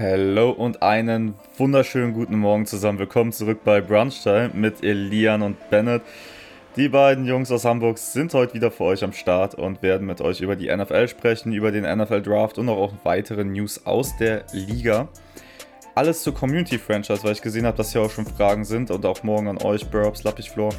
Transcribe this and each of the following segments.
Hallo und einen wunderschönen guten Morgen zusammen. Willkommen zurück bei Brunchtime mit Elian und Bennett. Die beiden Jungs aus Hamburg sind heute wieder für euch am Start und werden mit euch über die NFL sprechen, über den NFL Draft und auch weitere News aus der Liga. Alles zur Community Franchise, weil ich gesehen habe, dass hier auch schon Fragen sind und auch morgen an euch, Burbs, Lappichflor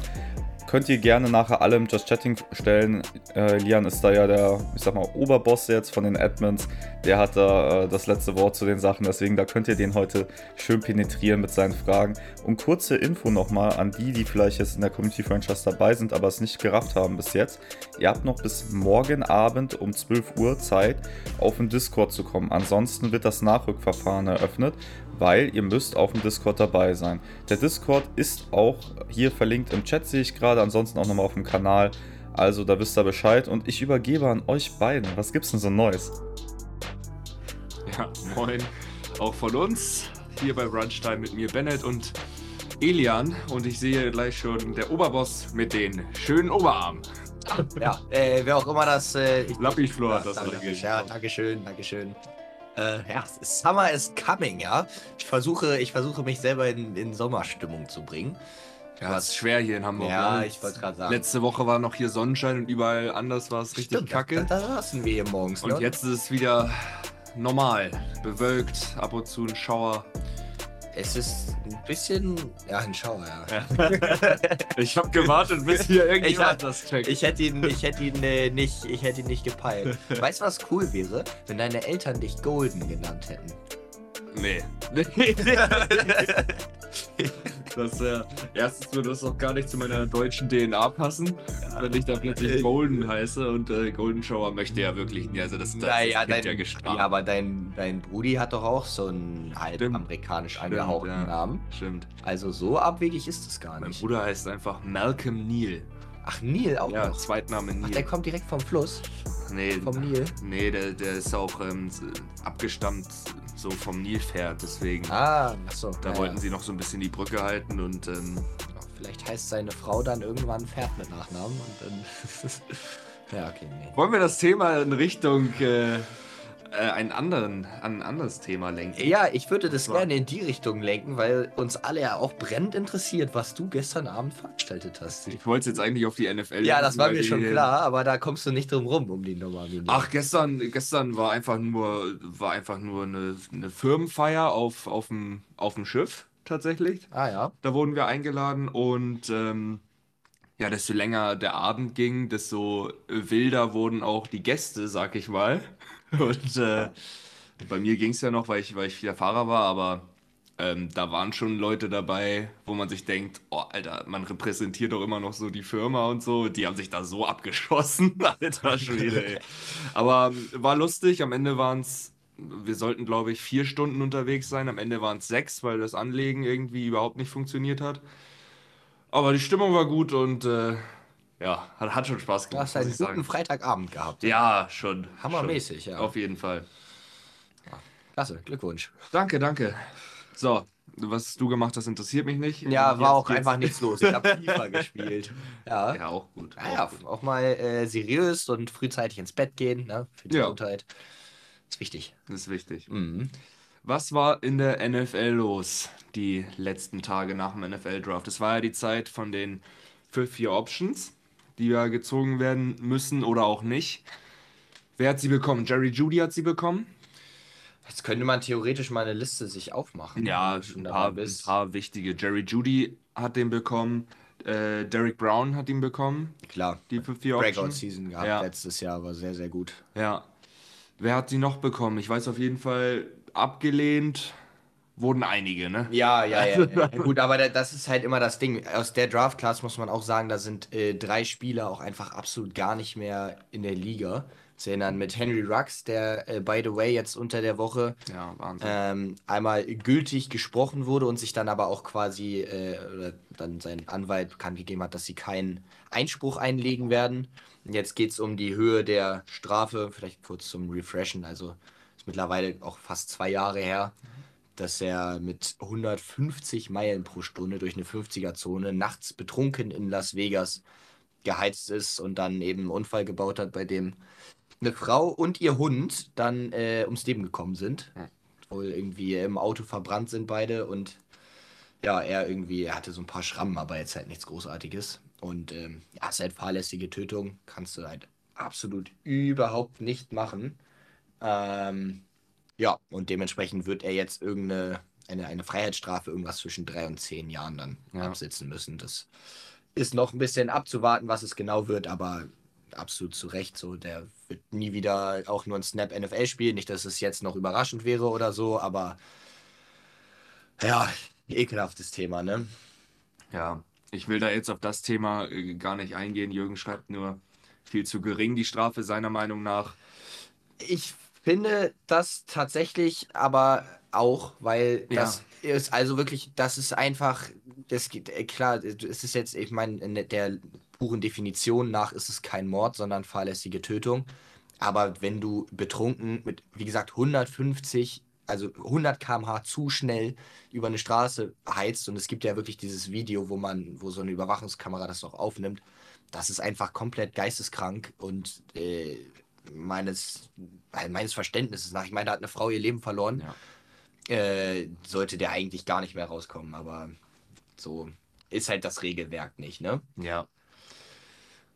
könnt ihr gerne nachher alle im Just Chatting stellen. Äh, Lian ist da ja der, ich sag mal, Oberboss jetzt von den Admins. Der hat da äh, das letzte Wort zu den Sachen, deswegen da könnt ihr den heute schön penetrieren mit seinen Fragen. Und kurze Info nochmal an die, die vielleicht jetzt in der Community Franchise dabei sind, aber es nicht gerafft haben bis jetzt. Ihr habt noch bis morgen Abend um 12 Uhr Zeit, auf den Discord zu kommen. Ansonsten wird das Nachrückverfahren eröffnet weil ihr müsst auf dem Discord dabei sein. Der Discord ist auch hier verlinkt im Chat, sehe ich gerade, ansonsten auch nochmal auf dem Kanal. Also da wisst ihr Bescheid und ich übergebe an euch beiden. Was gibt's denn so Neues? Ja, moin. Auch von uns. Hier bei Brunchtime mit mir Bennett und Elian. Und ich sehe gleich schon der Oberboss mit den schönen Oberarmen. Ja, äh, wer auch immer das. Äh, ich, Lappich-Flor hat das danke, Ja, Dankeschön, Dankeschön. Äh, ja, Summer is coming, ja. Ich versuche, ich versuche mich selber in, in Sommerstimmung zu bringen. Ja, es ist schwer hier in Hamburg. Ja, ne? ich wollte gerade sagen. Letzte Woche war noch hier Sonnenschein und überall anders war es richtig Stimmt, kacke. Da, da saßen wir hier morgens. Und ne? jetzt ist es wieder normal. Bewölkt, ab und zu ein Schauer. Es ist ein bisschen. Ja, ein Schauer, ja. ich habe gewartet, bis hier irgendjemand ich, das checkt. Ich hätte ihn, ich hätte ihn, äh, nicht, ich hätte ihn nicht gepeilt. Weißt du, was cool wäre? Wenn deine Eltern dich Golden genannt hätten. Nee. das, äh, erstens würde das auch gar nicht zu meiner deutschen DNA passen, ja. wenn ich da plötzlich Golden heiße und äh, Golden Shower möchte ja wirklich nie. Also das, das, naja, das dein, ja gestraft. Ja, aber dein, dein Brudi hat doch auch so einen halb Stimmt. amerikanisch angehauchten ja. Namen. Stimmt. Also so abwegig ist es gar nicht. Mein Bruder heißt einfach Malcolm Neal. Ach, Neil auch ja, noch? Zweitname Neil. Ach, der kommt direkt vom Fluss? Nee. Vom Nil? Nee, der, der ist auch ähm, abgestammt so vom Nilpferd, deswegen. Ah, achso. Da ja, wollten ja. sie noch so ein bisschen die Brücke halten und. Ähm, Vielleicht heißt seine Frau dann irgendwann Pferd mit Nachnamen und dann. ja, okay, nee. Wollen wir das Thema in Richtung. Äh, äh, einen anderen, ein anderes Thema lenken. Ja, ich würde das so. gerne in die Richtung lenken, weil uns alle ja auch brennend interessiert, was du gestern Abend veranstaltet hast. Ich wollte jetzt eigentlich auf die NFL. Ja, das war mir schon klar, aber da kommst du nicht drum rum um die Nummer. Ach, gestern, gestern war einfach nur, war einfach nur eine, eine Firmenfeier auf, auf, dem, auf dem Schiff tatsächlich. Ah ja. Da wurden wir eingeladen und ähm, ja, desto länger der Abend ging, desto wilder wurden auch die Gäste, sag ich mal. Und äh, bei mir ging es ja noch, weil ich, weil ich wieder Fahrer war, aber ähm, da waren schon Leute dabei, wo man sich denkt, oh, Alter, man repräsentiert doch immer noch so die Firma und so. Die haben sich da so abgeschossen. Alter Schwede, ey. Aber ähm, war lustig. Am Ende waren es, wir sollten, glaube ich, vier Stunden unterwegs sein. Am Ende waren es sechs, weil das Anlegen irgendwie überhaupt nicht funktioniert hat. Aber die Stimmung war gut und äh, ja, hat, hat schon Spaß gemacht. Du hast einen guten sagen. Freitagabend gehabt. Ja, schon. Hammermäßig, schon. ja. Auf jeden Fall. Ja. Klasse, Glückwunsch. Danke, danke. So, was du gemacht hast, interessiert mich nicht. Ja, war auch jetzt. einfach nichts los. Ich habe FIFA gespielt. Ja. ja, auch gut. Auch, ja, gut. auch mal äh, seriös und frühzeitig ins Bett gehen, ne? Für die ja. Gesundheit. Ist wichtig. Das ist wichtig. Mhm. Was war in der NFL los die letzten Tage nach dem NFL-Draft? Es war ja die Zeit von den Fifth Year Options die ja gezogen werden müssen oder auch nicht. Wer hat sie bekommen? Jerry Judy hat sie bekommen. Jetzt könnte man theoretisch mal eine Liste sich aufmachen. Ja, ein paar, ein paar wichtige. Jerry Judy hat den bekommen. Äh, Derek Brown hat ihn bekommen. Klar. Die Fifth Breakout Season gehabt ja. letztes Jahr, war sehr, sehr gut. Ja. Wer hat sie noch bekommen? Ich weiß auf jeden Fall abgelehnt wurden einige, ne? Ja, ja, ja. ja. Gut, aber das ist halt immer das Ding. Aus der Draft-Class muss man auch sagen, da sind äh, drei Spieler auch einfach absolut gar nicht mehr in der Liga. Zu erinnern mit Henry Rux, der, äh, by the way, jetzt unter der Woche ja, ähm, einmal gültig gesprochen wurde und sich dann aber auch quasi, äh, oder dann sein Anwalt bekannt gegeben hat, dass sie keinen Einspruch einlegen werden. Und jetzt geht es um die Höhe der Strafe, vielleicht kurz zum Refreshen. Also ist mittlerweile auch fast zwei Jahre her dass er mit 150 Meilen pro Stunde durch eine 50er-Zone nachts betrunken in Las Vegas geheizt ist und dann eben einen Unfall gebaut hat, bei dem eine Frau und ihr Hund dann äh, ums Leben gekommen sind. wohl irgendwie im Auto verbrannt sind beide und ja, er irgendwie, er hatte so ein paar Schrammen, aber jetzt halt nichts Großartiges. Und ähm, ja, ist halt fahrlässige Tötung, kannst du halt absolut überhaupt nicht machen. Ähm, ja, und dementsprechend wird er jetzt irgendeine eine, eine Freiheitsstrafe, irgendwas zwischen drei und zehn Jahren dann Ja. absitzen müssen. Das ist noch ein bisschen abzuwarten, was es genau wird, aber absolut zu Recht so. Der wird nie wieder auch nur ein Snap NFL spielen. Nicht, dass es jetzt noch überraschend wäre oder so, aber ja, ekelhaftes Thema, ne? Ja, ich will da jetzt auf das Thema äh, gar nicht eingehen. Jürgen schreibt nur viel zu gering die Strafe seiner Meinung nach. Ich finde das tatsächlich aber auch, weil Ja. das ist also wirklich, das ist einfach, das geht, äh, klar, es ist jetzt, ich meine, in der puren Definition nach ist es kein Mord, sondern fahrlässige Tötung. Aber wenn du betrunken mit, wie gesagt, 150, also 100 km/h zu schnell über eine Straße heizt und es gibt ja wirklich dieses Video, wo man, wo so eine Überwachungskamera das noch aufnimmt, das ist einfach komplett geisteskrank und äh, meines, äh, meines Verständnisses nach, ich meine, da hat eine Frau ihr Leben verloren, Ja. äh, sollte der eigentlich gar nicht mehr rauskommen, aber so ist halt das Regelwerk nicht, ne? Ja.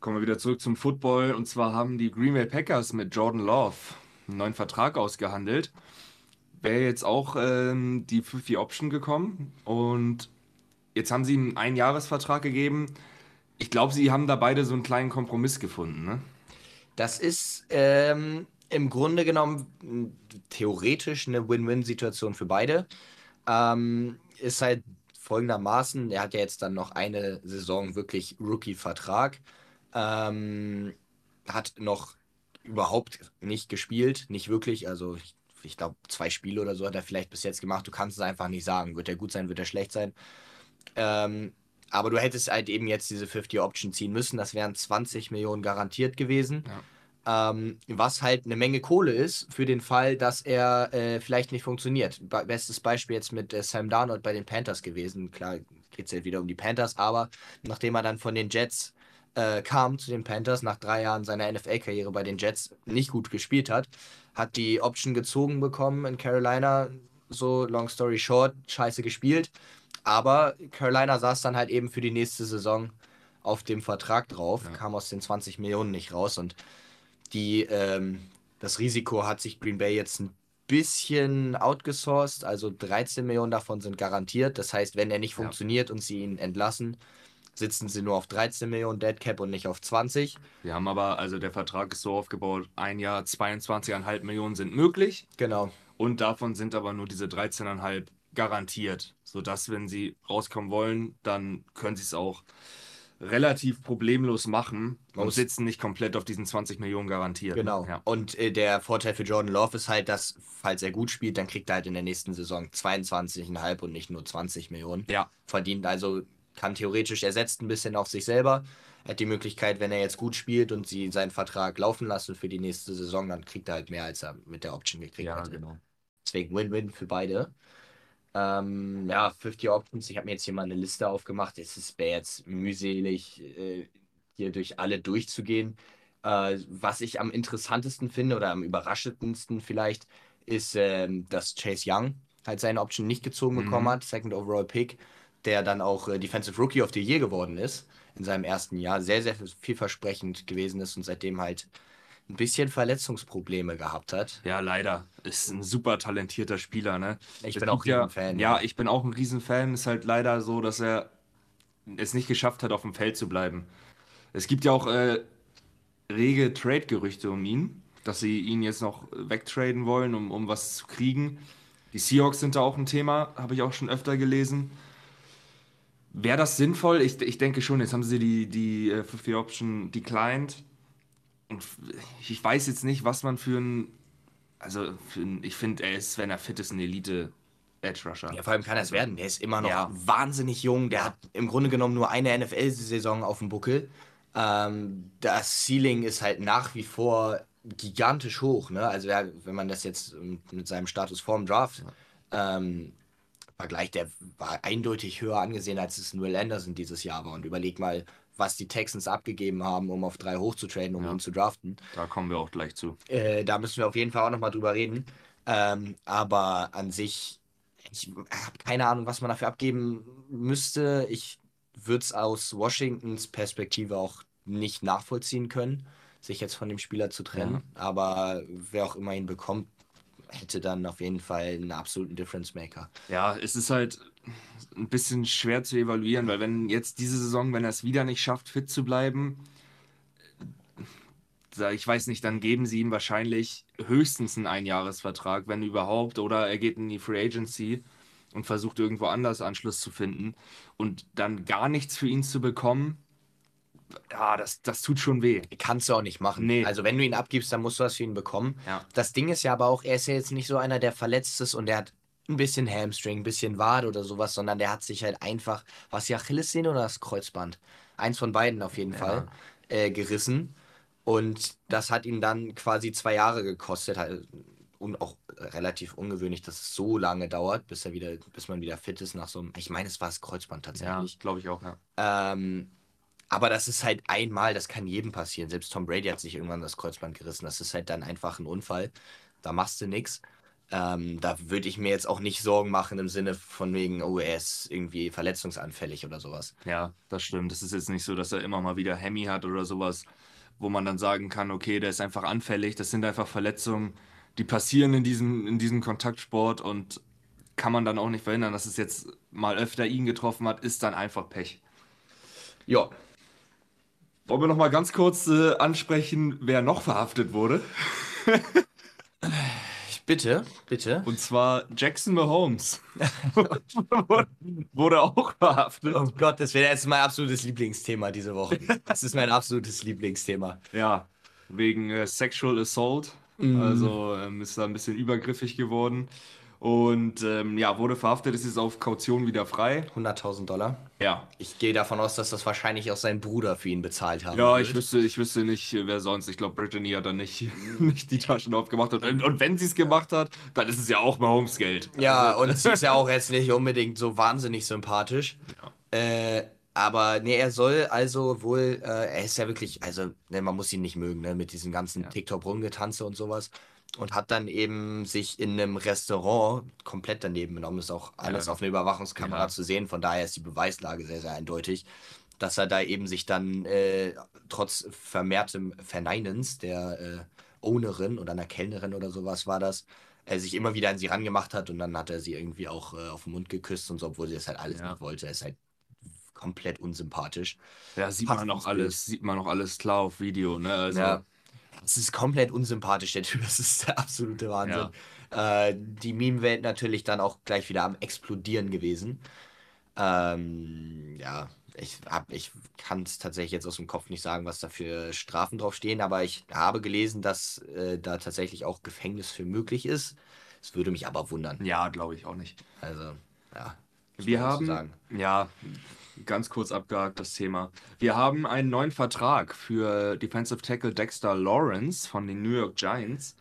Kommen wir wieder zurück zum Football. Und zwar haben die Green Bay Packers mit Jordan Love einen neuen Vertrag ausgehandelt. Wäre jetzt auch ähm, die 50 Option gekommen. Und jetzt haben sie ihm einen Einjahresvertrag gegeben. Ich glaube, sie haben da beide so einen kleinen Kompromiss gefunden. Ne? Das ist ähm, im Grunde genommen m, theoretisch eine Win-Win-Situation für beide. Ähm, ist halt folgendermaßen, er hat ja jetzt dann noch eine Saison wirklich Rookie-Vertrag. Ähm, hat noch überhaupt nicht gespielt, nicht wirklich. Also ich, ich glaube, zwei Spiele oder so hat er vielleicht bis jetzt gemacht. Du kannst es einfach nicht sagen. Wird er gut sein, wird er schlecht sein. Ähm, aber du hättest halt eben jetzt diese 50 Option ziehen müssen. Das wären 20 Millionen garantiert gewesen. Ähm, was halt eine Menge Kohle ist für den Fall, dass er äh, vielleicht nicht funktioniert. Be bestes Beispiel jetzt mit äh, Sam Darnold bei den Panthers gewesen. Klar geht es ja wieder um die Panthers, aber nachdem er dann von den Jets äh, kam zu den Panthers, nach drei Jahren seiner NFL-Karriere bei den Jets nicht gut gespielt hat, hat die Option gezogen bekommen in Carolina. So, long story short, scheiße gespielt. Aber Carolina saß dann halt eben für die nächste Saison auf dem Vertrag drauf, Ja. kam aus den 20 Millionen nicht raus und die, ähm, das Risiko hat sich Green Bay jetzt ein bisschen outgesourced, also 13 Millionen davon sind garantiert. Das heißt, wenn er nicht Ja. funktioniert und sie ihn entlassen, sitzen sie nur auf 13 Millionen Dead Cap und nicht auf 20. Wir haben aber, also der Vertrag ist so aufgebaut, ein Jahr 22,5 Millionen sind möglich. Genau. Und davon sind aber nur diese 13,5 garantiert, sodass, wenn sie rauskommen wollen, dann können sie es auch relativ problemlos machen und sitzen nicht komplett auf diesen 20 Millionen garantiert. Genau. Ja. Und äh, der Vorteil für Jordan Love ist halt, dass, falls er gut spielt, dann kriegt er halt in der nächsten Saison 22,5 und nicht nur 20 Millionen. ja, Verdient also, kann theoretisch, er setzt ein bisschen auf sich selber. Er hat die Möglichkeit, wenn er jetzt gut spielt und sie seinen Vertrag laufen lassen für die nächste Saison, dann kriegt er halt mehr, als er mit der Option gekriegt ja, hat. genau. Deswegen Win-Win für beide. Ähm, ja, 50 Options. Ich habe mir jetzt hier mal eine Liste aufgemacht. Es wäre jetzt mühselig, äh, hier durch alle durchzugehen. Äh, was ich am interessantesten finde oder am überraschendsten vielleicht, ist, ähm, dass Chase Young halt seine Option nicht gezogen Mhm. bekommen hat. Second Overall Pick, der dann auch äh, Defensive Rookie of the Year geworden ist in seinem ersten Jahr. Sehr, sehr vielversprechend gewesen ist und seitdem halt ein bisschen Verletzungsprobleme gehabt hat. Ja, leider. Ist ein super talentierter Spieler, ne? Ich Es bin auch ja, Riesenfan, Ja, ja. ich bin auch ein Riesenfan. Ist halt leider so, dass er es nicht geschafft hat, auf dem Feld zu bleiben. Es gibt ja auch äh, rege Trade-Gerüchte um ihn, dass sie ihn jetzt noch wegtraden wollen, um, um was zu kriegen. Die Seahawks sind da auch ein Thema, habe ich auch schon öfter gelesen. Wäre das sinnvoll? Ich, ich denke schon. Jetzt haben sie die, die äh, 50 Option declined. Und ich weiß jetzt nicht, was man für ein. Also, für ein, ich finde, er ist, wenn er fit ist, ein Elite-Edge-Rusher. Ja, vor allem kann er es werden. Der ist immer noch Ja. wahnsinnig jung. Der hat im Grunde genommen nur eine NFL-Saison auf dem Buckel. Ähm, das Ceiling ist halt nach wie vor gigantisch hoch. Ne? Also, ja, wenn man das jetzt mit seinem Status vorm Draft ähm, vergleicht, der war eindeutig höher angesehen, als es Will Anderson dieses Jahr war. Und überleg mal, was die Texans abgegeben haben, um auf drei hochzutraden, um Ja. ihn zu draften. Da kommen wir auch gleich zu. Äh, da müssen wir auf jeden Fall auch nochmal drüber reden. Ähm, aber an sich, ich habe keine Ahnung, was man dafür abgeben müsste. Ich würde es aus Washingtons Perspektive auch nicht nachvollziehen können, sich jetzt von dem Spieler zu trennen. Aber wer auch immer ihn bekommt, hätte dann auf jeden Fall einen absoluten Difference Maker. Ja, es ist halt ein bisschen schwer zu evaluieren, weil wenn jetzt diese Saison, wenn er es wieder nicht schafft, fit zu bleiben, äh, ich weiß nicht, dann geben sie ihm wahrscheinlich höchstens einen Einjahresvertrag, wenn überhaupt, oder er geht in die Free Agency und versucht irgendwo anders Anschluss zu finden und dann gar nichts für ihn zu bekommen, ja, das, das tut schon weh. Kannst du auch nicht machen. Nee. Also wenn du ihn abgibst, dann musst du was für ihn bekommen. Ja. Das Ding ist ja aber auch, er ist ja jetzt nicht so einer, der verletzt ist und der hat ein bisschen Hamstring, ein bisschen Wade oder sowas, sondern der hat sich halt einfach, was die Achillessehne oder das Kreuzband? Eins von beiden auf jeden Ja. Fall, äh, gerissen. Und das hat ihn dann quasi zwei Jahre gekostet. Halt, Und auch relativ ungewöhnlich, dass es so lange dauert, bis er wieder, bis man wieder fit ist nach so einem. Ich meine, es war das Kreuzband Ja, tatsächlich. glaube ich auch, ja. Ähm, aber das ist halt einmal, das kann jedem passieren. Selbst Tom Brady hat sich irgendwann das Kreuzband gerissen. Das ist halt dann einfach ein Unfall. Da machst du nichts. Ähm, da würde ich mir jetzt auch nicht Sorgen machen im Sinne von wegen, oh, er ist irgendwie verletzungsanfällig oder sowas. Ja, das stimmt. Es ist jetzt nicht so, dass er immer mal wieder Hemi hat oder sowas, wo man dann sagen kann, okay, der ist einfach anfällig. Das sind einfach Verletzungen, die passieren in diesem, in diesem Kontaktsport und kann man dann auch nicht verhindern, dass es jetzt mal öfter ihn getroffen hat, ist dann einfach Pech. Ja, Wollen wir noch mal ganz kurz äh, ansprechen, wer noch verhaftet wurde? bitte, bitte. Und zwar Jackson Mahomes. wurde auch verhaftet. Oh Gott, das wäre jetzt mein absolutes Lieblingsthema diese Woche. Das ist mein absolutes Lieblingsthema. Ja, wegen äh, Sexual Assault. Mhm. Also ähm, ist da ein bisschen übergriffig geworden. Und ähm, ja, wurde verhaftet, ist jetzt auf Kaution wieder frei. 100.000 Dollar. Ja. Ich gehe davon aus, dass das wahrscheinlich auch sein Bruder für ihn bezahlt haben Ja, wird. ich wüsste, ich wüsste nicht, äh, wer sonst. Ich glaube, Brittany hat da nicht, nicht die Taschen aufgemacht. Und, und wenn sie es gemacht hat, dann ist es ja auch Mahomes Geld. Ja, und sie ist ja auch jetzt nicht unbedingt so wahnsinnig sympathisch. Äh, aber nee, er soll also wohl, äh, er ist ja wirklich, also ne, man muss ihn nicht mögen, ne, mit diesem ganzen Ja. TikTok-Rumgetanze und sowas. Und hat dann eben sich in einem Restaurant komplett daneben genommen. Ist auch alles Ja. auf einer Überwachungskamera Ja. zu sehen. Von daher ist die Beweislage sehr, sehr eindeutig, dass er da eben sich dann äh, trotz vermehrtem Verneinens der äh, Ownerin oder einer Kellnerin oder sowas war das, er sich immer wieder an sie rangemacht hat und dann hat er sie irgendwie auch äh, auf den Mund geküsst und so, obwohl sie das halt alles Ja. nicht wollte. Er ist halt komplett unsympathisch. Ja, sieht Passt man auch alles, sieht man auch alles klar auf Video, ne? Also, Ja. Es ist komplett unsympathisch, der Typ. Das ist der absolute Wahnsinn. Äh, die Meme-Welt natürlich dann auch gleich wieder am Explodieren gewesen. Ähm, ja, ich, hab- ich kann es tatsächlich jetzt aus dem Kopf nicht sagen, was da für Strafen drauf stehen, aber ich habe gelesen, dass äh, da tatsächlich auch Gefängnis für möglich ist. Es würde mich aber wundern. ja, glaube ich auch nicht. Also, ja. Wir haben, ja, ganz kurz abgehakt das Thema. Wir haben einen neuen Vertrag für Defensive Tackle Dexter Lawrence von den New York Giants.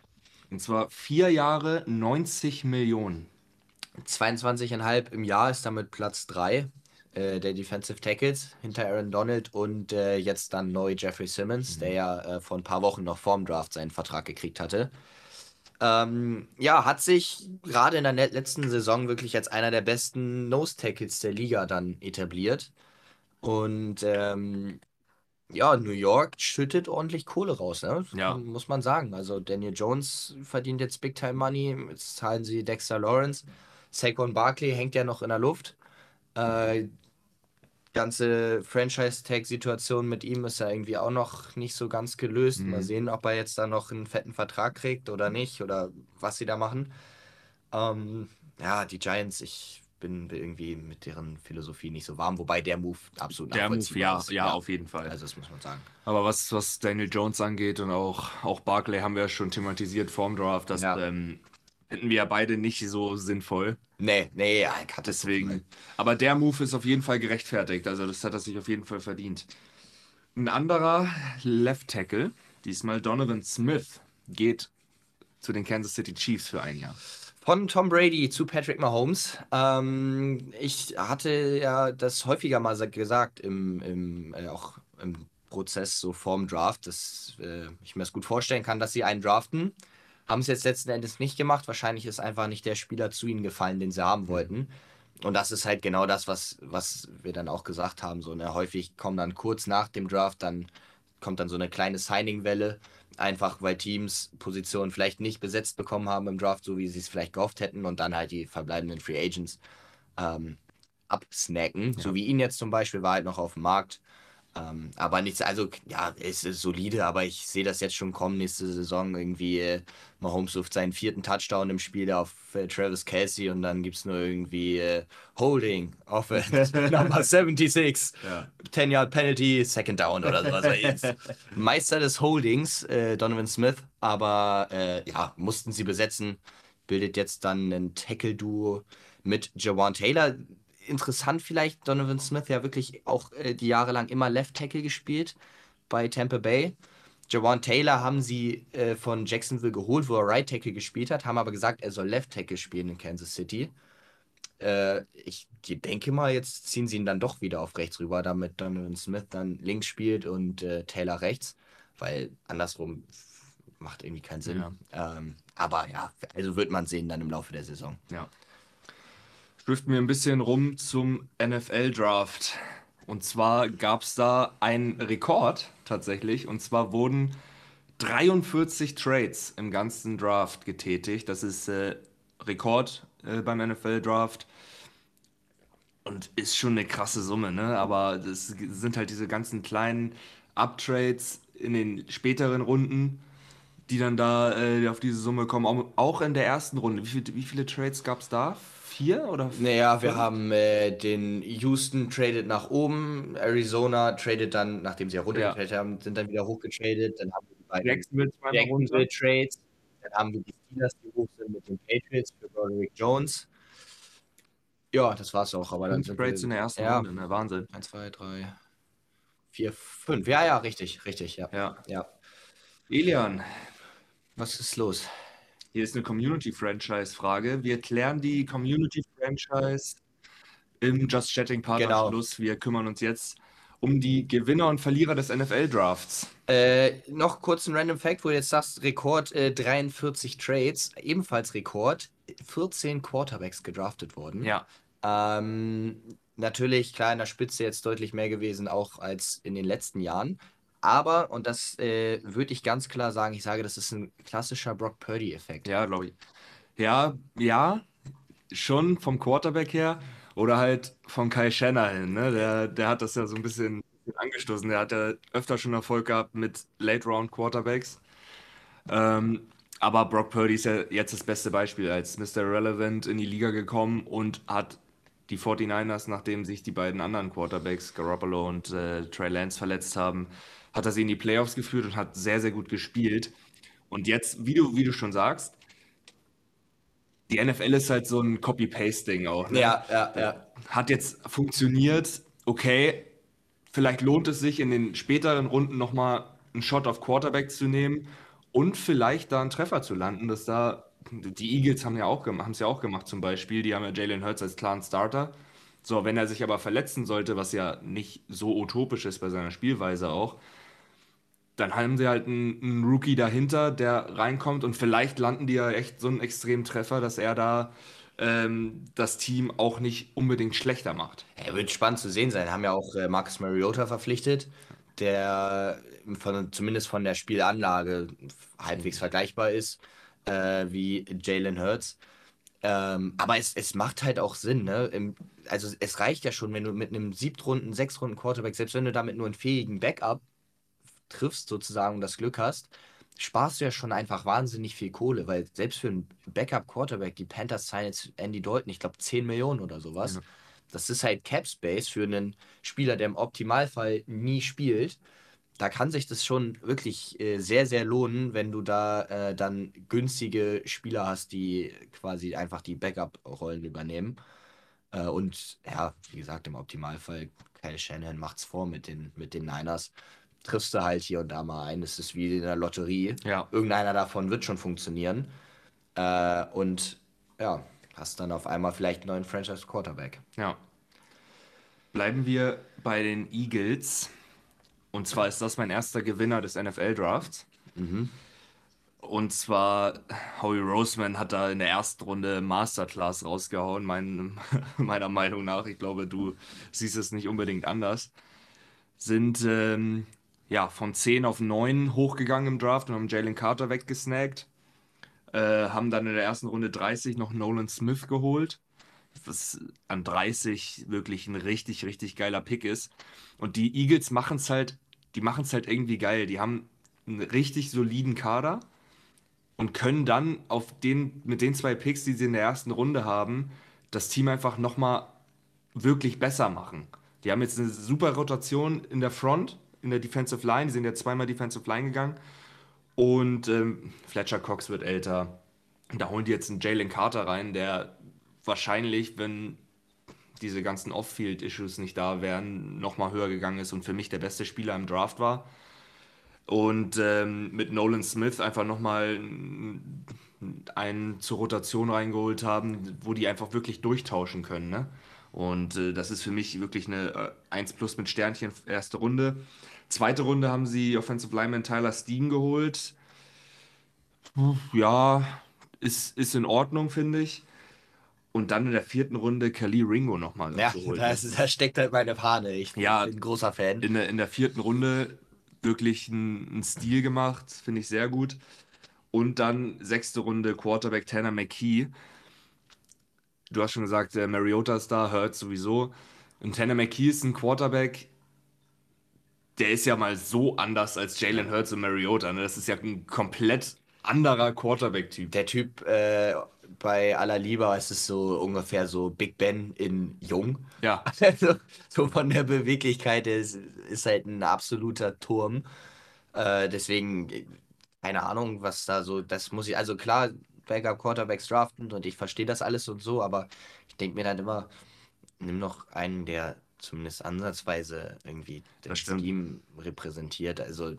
Und zwar vier Jahre 90 Millionen. 22,5 im Jahr ist damit Platz 3 äh, der Defensive Tackles hinter Aaron Donald und äh, jetzt dann neu Jeffrey Simmons, der ja äh, vor ein paar Wochen noch vorm Draft seinen Vertrag gekriegt hatte. Ähm, ja, hat sich gerade in der letzten Saison wirklich als einer der besten Nose Tackles der Liga dann etabliert. Und ähm, ja, New York schüttet ordentlich Kohle raus, ne? Ja. muss man sagen. Also Daniel Jones verdient jetzt Big Time Money, jetzt zahlen sie Dexter Lawrence. Saquon Barkley hängt ja noch in der Luft. Äh, ganze Franchise-Tag-Situation mit ihm ist ja irgendwie auch noch nicht so ganz gelöst. Mhm. Mal sehen, ob er jetzt da noch einen fetten Vertrag kriegt oder nicht oder was sie da machen. Ähm, ja, die Giants, ich bin irgendwie mit deren Philosophie nicht so warm, wobei der Move absolut Der Move, ja, ist. ja, auf jeden Fall. Also das muss man sagen. Aber was, was Daniel Jones angeht und auch, auch Barkley haben wir ja schon thematisiert vorm Draft. Das Ja. ähm, finden wir ja beide nicht so sinnvoll. Nee, nee, ja. Deswegen. Aber der Move ist auf jeden Fall gerechtfertigt. Also das hat er sich auf jeden Fall verdient. Ein anderer Left Tackle, diesmal Donovan Smith, geht zu den Kansas City Chiefs für ein Jahr. Von Tom Brady zu Patrick Mahomes. Ähm, ich hatte ja das häufiger mal sa- gesagt im, im äh, auch im Prozess so vorm Draft, dass äh, ich mir das gut vorstellen kann, dass sie einen draften Haben es jetzt letzten Endes nicht gemacht. Wahrscheinlich ist einfach nicht der Spieler zu ihnen gefallen, den sie haben wollten. Und das ist halt genau das, was, was wir dann auch gesagt haben. So, ne? Häufig kommen dann kurz nach dem Draft, dann kommt dann so eine kleine Signing-Welle. Einfach weil Teams Positionen vielleicht nicht besetzt bekommen haben im Draft, so wie sie es vielleicht gehofft hätten, und dann halt die verbleibenden Free Agents ähm, absnacken. Ja. So wie ihn jetzt zum Beispiel war halt noch auf dem Markt. Ähm, aber nichts, also ja, es ist solide, aber ich sehe das jetzt schon kommen nächste Saison. Irgendwie äh, Mahomes ruft seinen vierten Touchdown im Spiel auf äh, Travis Kelsey und dann gibt es nur irgendwie äh, Holding auf Number 76, ja. 10 Yard Penalty, Second Down oder sowas. Meister des Holdings, äh, Donovan Smith, aber äh, ja, mussten sie besetzen. Bildet jetzt dann ein Tackle-Duo mit Jawan Taylor interessant vielleicht, Donovan Smith ja wirklich auch äh, die Jahre lang immer Left Tackle gespielt bei Tampa Bay. Jawan Taylor haben sie äh, von Jacksonville geholt, wo er Right Tackle gespielt hat, haben aber gesagt, er soll Left Tackle spielen in Kansas City. Äh, ich denke mal, jetzt ziehen sie ihn dann doch wieder auf rechts rüber, damit Donovan Smith dann links spielt und äh, Taylor rechts, weil andersrum macht irgendwie keinen Sinn. Ja. Ähm, aber ja, also wird man sehen dann im Laufe der Saison. Ja driften wir ein bisschen rum zum NFL-Draft. Und zwar gab es da einen Rekord tatsächlich. Und zwar wurden 43 Trades im ganzen Draft getätigt. Das ist äh, Rekord äh, beim NFL-Draft. Und ist schon eine krasse Summe, ne? Aber das sind halt diese ganzen kleinen Uptrades in den späteren Runden, die dann da äh, auf diese Summe kommen. Auch in der ersten Runde. Wie, viel, wie viele Trades gab es da? Vier oder Naja, wir haben äh, den Houston traded nach oben, Arizona tradet dann, nachdem sie ja runtergetradet ja. haben, sind dann wieder hochgetradet. Dann haben wir die beiden Jacksonville, Jacksonville Trades. Dann haben wir die Steelers, die hoch sind mit den Patriots für Broderick Jones. Ja, das war's auch. Aber dann sind Trades in der ersten ja, Runde, ne? Wahnsinn. 1, 2, 3, 4, 5. Ja, ja, richtig, richtig, ja. Ja. ja. Elian. Was ist los? Hier ist eine Community-Franchise-Frage. Wir klären die Community-Franchise im Just Chatting Part genau. Schluss. Wir kümmern uns jetzt um die Gewinner und Verlierer des NFL-Drafts. Äh, noch kurz ein Random Fact, wo du jetzt sagst, Rekord äh, 43 Trades, ebenfalls Rekord, 14 Quarterbacks gedraftet worden. Ja. Ähm, natürlich, klar, in der Spitze jetzt deutlich mehr gewesen, auch als in den letzten Jahren. Aber, und das äh, würde ich ganz klar sagen, ich sage, das ist ein klassischer Brock Purdy-Effekt. Ja, glaube ich. Ja, ja, schon vom Quarterback her oder halt von Kai Shanahan. Ne? Der, der hat das ja so ein bisschen angestoßen. Der hat ja öfter schon Erfolg gehabt mit Late-Round-Quarterbacks. Ähm, aber Brock Purdy ist ja jetzt das beste Beispiel als Mr. Relevant in die Liga gekommen und hat die 49ers, nachdem sich die beiden anderen Quarterbacks, Garoppolo und äh, Trey Lance, verletzt haben, hat er sie in die Playoffs geführt und hat sehr, sehr gut gespielt. Und jetzt, wie du, wie du schon sagst, die NFL ist halt so ein Copy-Paste-Ding auch. Ne? Ja, ja, ja. Hat jetzt funktioniert, okay, vielleicht lohnt es sich in den späteren Runden nochmal einen Shot auf Quarterback zu nehmen und vielleicht da einen Treffer zu landen, dass da, die Eagles haben ja auch haben es ja auch gemacht zum Beispiel, die haben ja Jalen Hurts als klaren Starter. So, wenn er sich aber verletzen sollte, was ja nicht so utopisch ist bei seiner Spielweise auch, dann haben sie halt einen, einen, Rookie dahinter, der reinkommt und vielleicht landen die ja echt so einen extremen Treffer, dass er da ähm, das Team auch nicht unbedingt schlechter macht. Er wird spannend zu sehen sein. Haben ja auch äh, Marcus Mariota verpflichtet, der von, zumindest von der Spielanlage halbwegs vergleichbar ist äh, wie Jalen Hurts. Ähm, aber es, es macht halt auch Sinn, ne? Im, also es reicht ja schon, wenn du mit einem Siebtrunden, Sechstrunden Quarterback, selbst wenn du damit nur einen fähigen Backup triffst sozusagen und das Glück hast, sparst du ja schon einfach wahnsinnig viel Kohle, weil selbst für einen Backup-Quarterback, die Panthers zahlen jetzt Andy Dalton, ich glaube 10 Millionen oder sowas. Ja. Das ist halt Cap Space für einen Spieler, der im Optimalfall nie spielt. Da kann sich das schon wirklich äh, sehr, sehr lohnen, wenn du da äh, dann günstige Spieler hast, die quasi einfach die Backup-Rollen übernehmen. Äh, und ja, wie gesagt, im Optimalfall, Kyle Shanahan macht es vor mit den, mit den Niners triffst du halt hier und da mal ein. Es ist wie in der Lotterie. Ja. Irgendeiner davon wird schon funktionieren. Äh, und ja, hast dann auf einmal vielleicht einen neuen Franchise Quarterback. Ja. Bleiben wir bei den Eagles. Und zwar ist das mein erster Gewinner des NFL Drafts. Mhm. Und zwar, Howie Roseman hat da in der ersten Runde Masterclass rausgehauen, mein, meiner Meinung nach. Ich glaube, du siehst es nicht unbedingt anders. Sind ähm, ja von 10 auf 9 hochgegangen im Draft und haben Jalen Carter weggesnackt. Äh, haben dann in der ersten Runde 30 noch Nolan Smith geholt. Was an 30 wirklich ein richtig, richtig geiler Pick ist. Und die Eagles machen es halt, die machen es halt irgendwie geil. Die haben einen richtig soliden Kader und können dann auf den, mit den zwei Picks, die sie in der ersten Runde haben, das Team einfach nochmal wirklich besser machen. Die haben jetzt eine super Rotation in der Front, in der Defensive Line. Die sind ja zweimal Defensive Line gegangen. Und ähm, Fletcher Cox wird älter. Da holen die jetzt einen Jalen Carter rein, der wahrscheinlich, wenn diese ganzen Off-Field-Issues nicht da wären, nochmal höher gegangen ist und für mich der beste Spieler im Draft war. Und ähm, mit Nolan Smith einfach nochmal einen zur Rotation reingeholt haben, wo die einfach wirklich durchtauschen können. Ne? Und äh, das ist für mich wirklich eine äh, 1 plus mit Sternchen, erste Runde. Zweite Runde haben sie Offensive Lineman Tyler Steen geholt. Ja, ist, ist in Ordnung, finde ich. Und dann in der vierten Runde Kali Ringo nochmal ja, geholt. Da, da steckt halt meine Fahne. Ich ja, bin ein großer Fan. In der, in der vierten Runde wirklich einen Stil gemacht, finde ich sehr gut. Und dann sechste Runde Quarterback Tanner McKee. Du hast schon gesagt, der Mariota ist da, hört sowieso. Und Tanner McKee ist ein Quarterback, der ist ja mal so anders als Jalen Hurts und Mariota. Ne? Das ist ja ein komplett anderer Quarterback-Typ. Der Typ äh, bei aller Liebe ist es so ungefähr so Big Ben in Jung. Ja. Also, so von der Beweglichkeit ist, ist halt ein absoluter Turm. Äh, deswegen, keine Ahnung, was da so, das muss ich, also klar, Backup Quarterbacks draften und ich verstehe das alles und so, aber ich denke mir dann immer, nimm noch einen, der zumindest ansatzweise irgendwie das Team repräsentiert. Also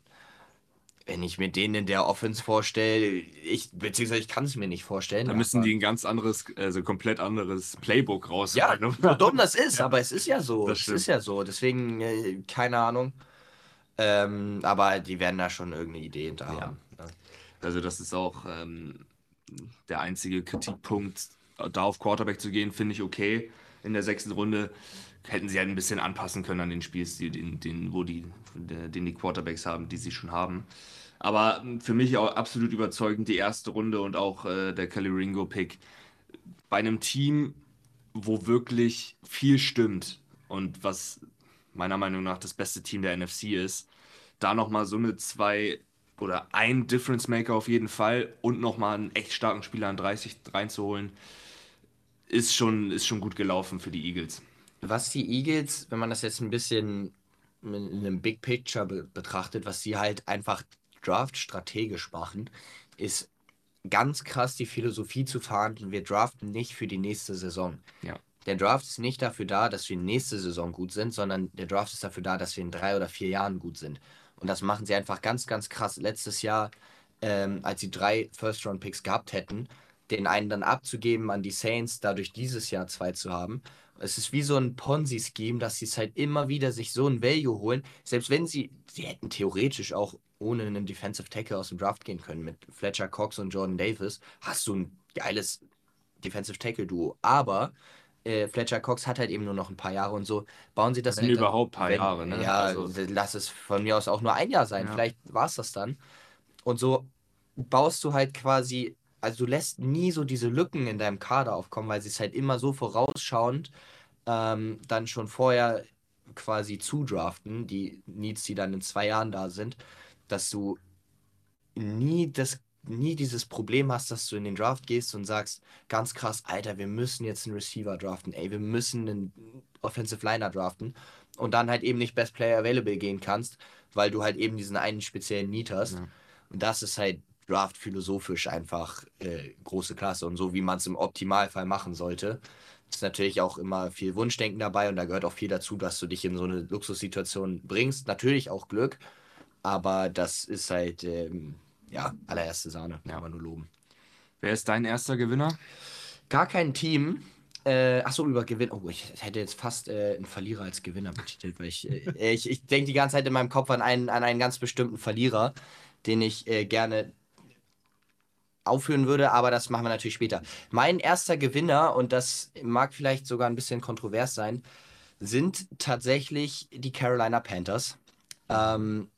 wenn ich mir den in der Offense vorstelle, ich, beziehungsweise ich kann es mir nicht vorstellen. Da müssen die ein ganz anderes, also komplett anderes Playbook raus. Ja, so dumm das ist, ja. aber es ist ja so. Das es ist ja so. Deswegen, äh, keine Ahnung. Ähm, aber die werden da schon irgendeine Idee hinter haben. Ja. Also, das ist auch ähm, der einzige Kritikpunkt, da auf Quarterback zu gehen, finde ich okay. In der sechsten Runde hätten sie halt ein bisschen anpassen können an den Spielstil, den, den, wo die, den die Quarterbacks haben, die sie schon haben. Aber für mich auch absolut überzeugend die erste Runde und auch äh, der Caliringo-Pick. Bei einem Team, wo wirklich viel stimmt und was meiner Meinung nach das beste Team der NFC ist, da nochmal so eine zwei oder ein Difference Maker auf jeden Fall und nochmal einen echt starken Spieler an 30 reinzuholen, ist schon, ist schon gut gelaufen für die Eagles. Was die Eagles, wenn man das jetzt ein bisschen in einem Big Picture be betrachtet, was sie halt einfach Draft strategisch machen, ist ganz krass die Philosophie zu fahren, wir draften nicht für die nächste Saison. Ja. Der Draft ist nicht dafür da, dass wir nächste Saison gut sind, sondern der Draft ist dafür da, dass wir in drei oder vier Jahren gut sind. Und das machen sie einfach ganz, ganz krass. Letztes Jahr, ähm, als sie drei First-Round-Picks gehabt hätten, den einen dann abzugeben an die Saints, dadurch dieses Jahr zwei zu haben. Es ist wie so ein Ponzi-Scheme, dass sie es halt immer wieder sich so ein Value holen. Selbst wenn sie, sie hätten theoretisch auch ohne einen Defensive Tackle aus dem Draft gehen können. Mit Fletcher Cox und Jordan Davis hast du ein geiles Defensive Tackle-Duo. Aber äh, Fletcher Cox hat halt eben nur noch ein paar Jahre und so. Bauen sie das wenn halt überhaupt ein paar wenn, Jahre, ne? Ja, also. lass es von mir aus auch nur ein Jahr sein. Ja. Vielleicht war es das dann. Und so baust du halt quasi also du lässt nie so diese Lücken in deinem Kader aufkommen, weil sie es halt immer so vorausschauend ähm, dann schon vorher quasi zudraften, die Needs, die dann in zwei Jahren da sind, dass du nie das nie dieses Problem hast, dass du in den Draft gehst und sagst, ganz krass, Alter, wir müssen jetzt einen Receiver draften, ey, wir müssen einen Offensive Liner draften und dann halt eben nicht Best Player Available gehen kannst, weil du halt eben diesen einen speziellen Need hast. Ja. Und das ist halt Draft philosophisch einfach äh, große Klasse und so, wie man es im Optimalfall machen sollte. Ist natürlich auch immer viel Wunschdenken dabei und da gehört auch viel dazu, dass du dich in so eine Luxussituation bringst. Natürlich auch Glück, aber das ist halt, ähm, ja, allererste Sahne, kann man nur loben. Wer ist dein erster Gewinner? Gar kein Team. Äh, achso, über Gewinn. Oh, ich hätte jetzt fast äh, einen Verlierer als Gewinner betitelt, weil ich, äh, ich, ich denke die ganze Zeit in meinem Kopf an einen, an einen ganz bestimmten Verlierer, den ich äh, gerne aufführen würde, aber das machen wir natürlich später. Mein erster Gewinner, und das mag vielleicht sogar ein bisschen kontrovers sein, sind tatsächlich die Carolina Panthers. Ähm,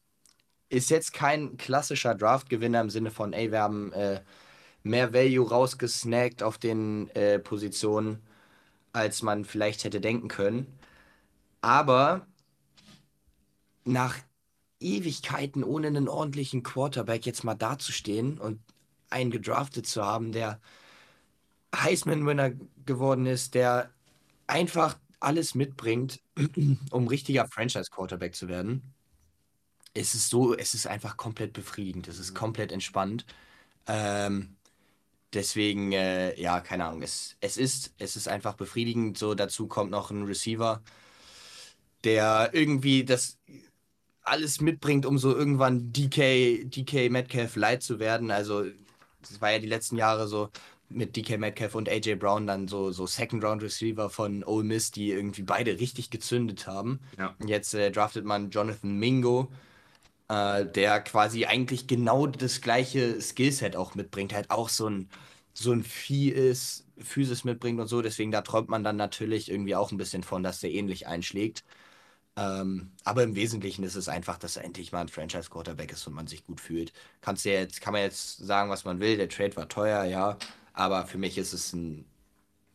ist jetzt kein klassischer Draft-Gewinner im Sinne von, ey, wir haben äh, mehr Value rausgesnackt auf den äh, Positionen, als man vielleicht hätte denken können. Aber nach Ewigkeiten ohne einen ordentlichen Quarterback jetzt mal dazustehen und einen gedraftet zu haben, der Heisman-Winner geworden ist, der einfach alles mitbringt, um richtiger Franchise-Quarterback zu werden. Es ist so, es ist einfach komplett befriedigend, es ist komplett entspannt. Ähm, deswegen, äh, ja, keine Ahnung, es, es, ist, es ist einfach befriedigend. So, dazu kommt noch ein Receiver, der irgendwie das alles mitbringt, um so irgendwann DK, DK Metcalf light zu werden. Also, das war ja die letzten Jahre so mit DK Metcalf und AJ Brown dann so, so Second Round Receiver von Ole Miss, die irgendwie beide richtig gezündet haben. Ja. Jetzt äh, draftet man Jonathan Mingo, äh, der quasi eigentlich genau das gleiche Skillset auch mitbringt, halt auch so ein, so ein Vieh ist, Physis mitbringt und so. Deswegen da träumt man dann natürlich irgendwie auch ein bisschen von, dass der ähnlich einschlägt. Ähm, aber im Wesentlichen ist es einfach, dass er endlich mal ein Franchise-Quarterback ist und man sich gut fühlt. Kannst ja jetzt, kann man jetzt sagen, was man will. Der Trade war teuer, ja. Aber für mich ist es ein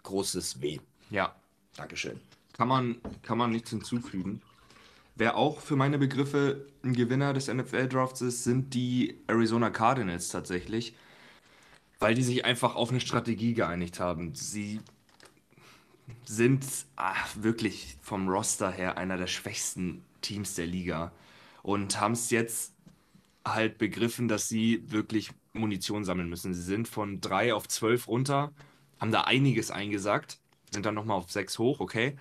großes W. Ja. Dankeschön. Kann man, kann man nichts hinzufügen. Wer auch für meine Begriffe ein Gewinner des NFL-Drafts ist, sind die Arizona Cardinals tatsächlich, weil die sich einfach auf eine Strategie geeinigt haben. Sie sind ach, wirklich vom Roster her einer der schwächsten Teams der Liga und haben es jetzt halt begriffen, dass sie wirklich Munition sammeln müssen. Sie sind von drei auf zwölf runter, haben da einiges eingesackt, sind dann nochmal auf sechs hoch, okay.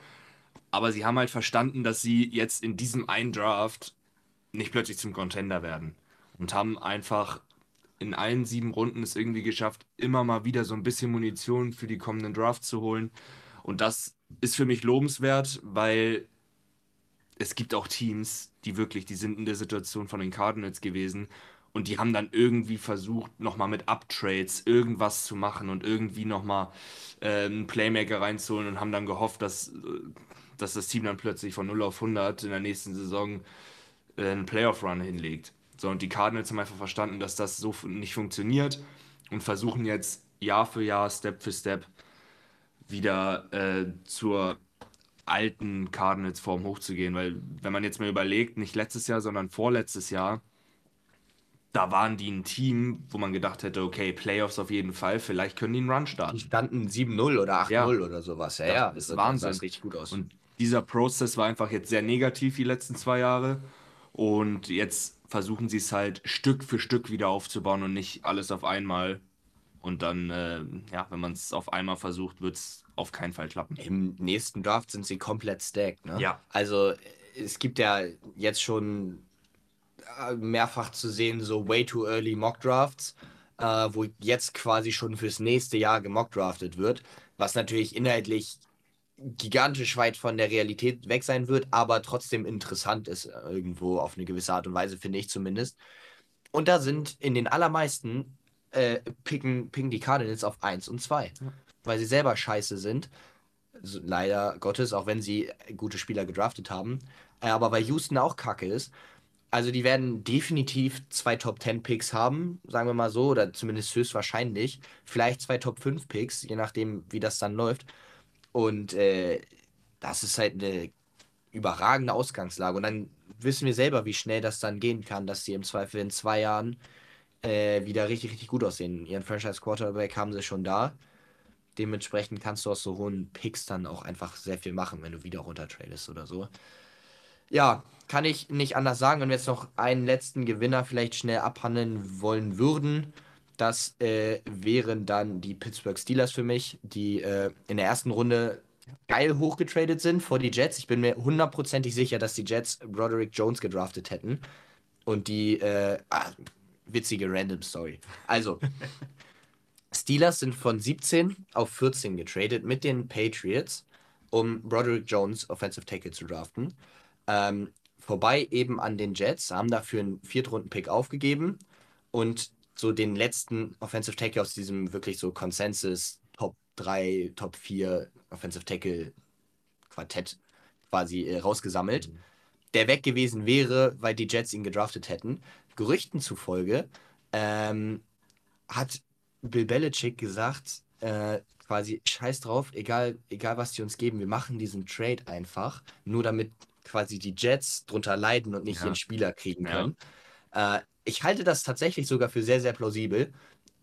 Aber sie haben halt verstanden, dass sie jetzt in diesem einen Draft nicht plötzlich zum Contender werden. Und haben einfach in allen sieben Runden es irgendwie geschafft, immer mal wieder so ein bisschen Munition für die kommenden Drafts zu holen. Und das ist für mich lobenswert, weil es gibt auch Teams, die wirklich, die sind in der Situation von den Cardinals gewesen und die haben dann irgendwie versucht, nochmal mit Uptrades irgendwas zu machen und irgendwie nochmal äh, einen Playmaker reinzuholen und haben dann gehofft, dass, äh, dass das Team dann plötzlich von 0 auf 100 in der nächsten Saison äh, einen Playoff-Run hinlegt. So, und die Cardinals haben einfach verstanden, dass das so nicht funktioniert und versuchen jetzt Jahr für Jahr, Step für Step wieder äh, zur alten Cardinals-Form hochzugehen. Weil, wenn man jetzt mal überlegt, nicht letztes Jahr, sondern vorletztes Jahr, da waren die ein Team, wo man gedacht hätte, okay, Playoffs auf jeden Fall, vielleicht können die einen Run starten. Die standen 7-0 oder 8-0 Ja. oder sowas. Ja, Das ja, ist das Wahnsinn. sah richtig gut aus. Und dieser Prozess war einfach jetzt sehr negativ die letzten zwei Jahre. Und jetzt versuchen sie es halt Stück für Stück wieder aufzubauen und nicht alles auf einmal. Und dann, äh, ja, wenn man es auf einmal versucht, wird es auf keinen Fall klappen. Im nächsten Draft sind sie komplett stacked, ne? Ja. Also es gibt ja jetzt schon äh, mehrfach zu sehen, so way too early Mock Drafts, äh, wo jetzt quasi schon fürs nächste Jahr gemock draftet wird, was natürlich inhaltlich gigantisch weit von der Realität weg sein wird, aber trotzdem interessant ist äh, irgendwo auf eine gewisse Art und Weise, finde ich zumindest. Und da sind in den allermeisten äh, picken, picken die Cardinals auf 1 und 2, weil sie selber scheiße sind. Leider Gottes, auch wenn sie gute Spieler gedraftet haben. Äh, aber weil Houston auch kacke ist. Also die werden definitiv zwei Top 10 Picks haben, sagen wir mal so, oder zumindest höchstwahrscheinlich. Vielleicht zwei Top 5 Picks, je nachdem, wie das dann läuft. Und äh, das ist halt eine überragende Ausgangslage. Und dann wissen wir selber, wie schnell das dann gehen kann, dass sie im Zweifel in zwei Jahren äh, wieder richtig, richtig gut aussehen. Ihren Franchise Quarterback haben sie schon da. Dementsprechend kannst du aus so hohen Picks dann auch einfach sehr viel machen, wenn du wieder runter tradest oder so. Ja, kann ich nicht anders sagen. Wenn wir jetzt noch einen letzten Gewinner vielleicht schnell abhandeln wollen würden, das äh, wären dann die Pittsburgh Steelers für mich, die äh, in der ersten Runde geil hochgetradet sind vor die Jets. Ich bin mir hundertprozentig sicher, dass die Jets Broderick Jones gedraftet hätten. Und die, äh, ah, witzige Random Story. Also, Steelers sind von 17 auf 14 getradet mit den Patriots, um Broderick Jones Offensive Tackle zu draften. Ähm, vorbei eben an den Jets, haben dafür einen Viertrunden-Pick aufgegeben und so den letzten Offensive Tackle aus diesem wirklich so Consensus Top 3, Top 4 Offensive Tackle Quartett quasi äh, rausgesammelt, mhm. der weg gewesen wäre, weil die Jets ihn gedraftet hätten. Gerüchten zufolge ähm, hat Bill Belichick gesagt, äh, quasi scheiß drauf, egal, egal was die uns geben, wir machen diesen Trade einfach, nur damit quasi die Jets drunter leiden und nicht ja. ihren Spieler kriegen können. Ja. Äh, ich halte das tatsächlich sogar für sehr, sehr plausibel,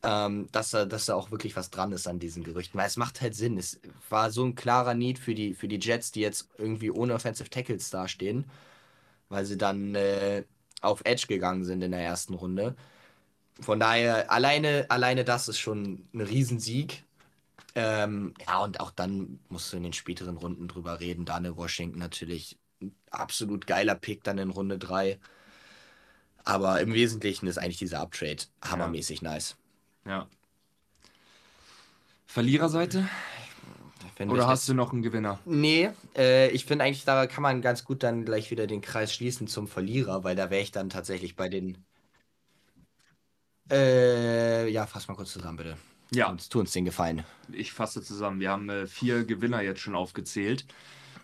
ähm, dass, da, dass da auch wirklich was dran ist an diesen Gerüchten, weil es macht halt Sinn. Es war so ein klarer Need für die, für die Jets, die jetzt irgendwie ohne Offensive Tackles dastehen, weil sie dann äh, auf Edge gegangen sind in der ersten Runde. Von daher, alleine, alleine das ist schon ein Riesensieg. Ähm, ja, und auch dann musst du in den späteren Runden drüber reden. Daniel Washington natürlich ein absolut geiler Pick dann in Runde 3. Aber im Wesentlichen ist eigentlich dieser Uptrade hammermäßig ja. nice. Ja. Verliererseite? Oder hast du noch einen Gewinner? Nee, äh, ich finde eigentlich, da kann man ganz gut dann gleich wieder den Kreis schließen zum Verlierer, weil da wäre ich dann tatsächlich bei den. Äh, ja, fass mal kurz zusammen, bitte. Ja. Tu uns, den Gefallen. Ich fasse zusammen. Wir haben äh, vier Gewinner jetzt schon aufgezählt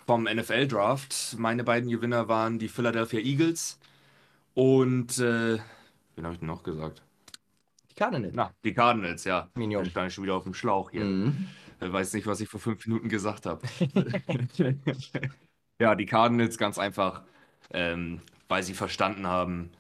vom NFL-Draft. Meine beiden Gewinner waren die Philadelphia Eagles und. Äh, wen habe ich denn noch gesagt? Die Cardinals. Na, die Cardinals, ja. Minion. Ich stand schon wieder auf dem Schlauch hier. Mhm. Ich weiß nicht, was ich vor fünf Minuten gesagt habe. ja, die Cardinals ganz einfach, ähm, weil sie verstanden haben,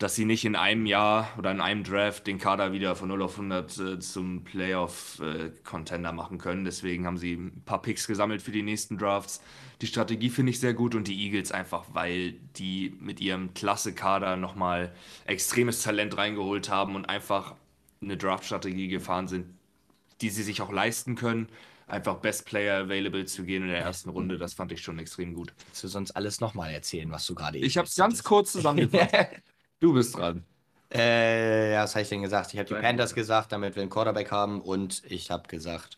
dass sie nicht in einem Jahr oder in einem Draft den Kader wieder von 0 auf 100 äh, zum Playoff-Contender äh, machen können. Deswegen haben sie ein paar Picks gesammelt für die nächsten Drafts. Die Strategie finde ich sehr gut und die Eagles einfach, weil die mit ihrem Klasse-Kader nochmal extremes Talent reingeholt haben und einfach eine Draft-Strategie gefahren sind, die sie sich auch leisten können einfach Best Player Available zu gehen in der ersten Runde, das fand ich schon extrem gut. Willst du sonst alles nochmal erzählen, was du gerade Ich habe es ganz kurz zusammengefasst. Du bist dran. Äh, ja, was habe ich denn gesagt? Ich habe die Panthers gesagt, damit wir einen Quarterback haben und ich habe gesagt,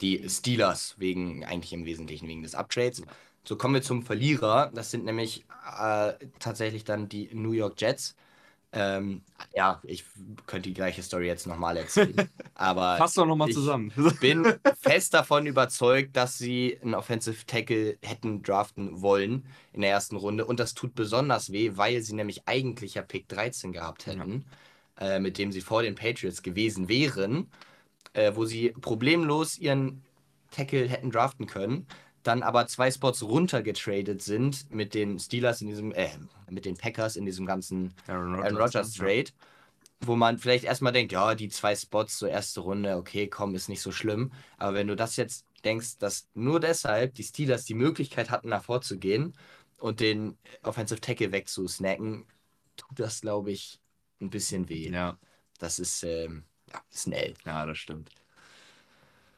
die Steelers, wegen, eigentlich im Wesentlichen wegen des Uptrades. So kommen wir zum Verlierer. Das sind nämlich äh, tatsächlich dann die New York Jets. Ähm, ja, ich könnte die gleiche Story jetzt nochmal erzählen. Aber Fass doch nochmal zusammen. Ich bin fest davon überzeugt, dass sie einen Offensive Tackle hätten draften wollen in der ersten Runde. Und das tut besonders weh, weil sie nämlich eigentlich ja Pick 13 gehabt hätten, ja. äh, mit dem sie vor den Patriots gewesen wären, äh, wo sie problemlos ihren Tackle hätten draften können dann aber zwei Spots runtergetradet sind mit den Steelers in diesem, äh, mit den Packers in diesem ganzen Aaron Rodgers, Trade, wo man vielleicht erstmal denkt, ja, die zwei Spots, so erste Runde, okay, komm, ist nicht so schlimm. Aber wenn du das jetzt denkst, dass nur deshalb die Steelers die Möglichkeit hatten, nach vorzugehen und den Offensive Tackle wegzusnacken, tut das, glaube ich, ein bisschen weh. Ja. Das ist, ähm, ja, ist ein L. Ja, das stimmt.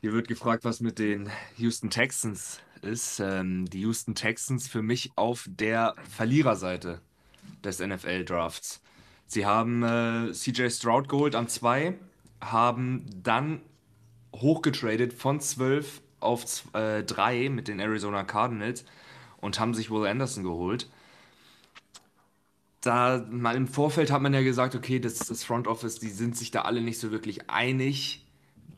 Hier wird gefragt, was mit den Houston Texans ist. Ähm, die Houston Texans für mich auf der Verliererseite des NFL-Drafts. Sie haben äh, CJ Stroud geholt an 2, haben dann hochgetradet von 12 auf 3 äh, mit den Arizona Cardinals und haben sich Will Anderson geholt. Da mal im Vorfeld hat man ja gesagt, okay, das, das Front Office, die sind sich da alle nicht so wirklich einig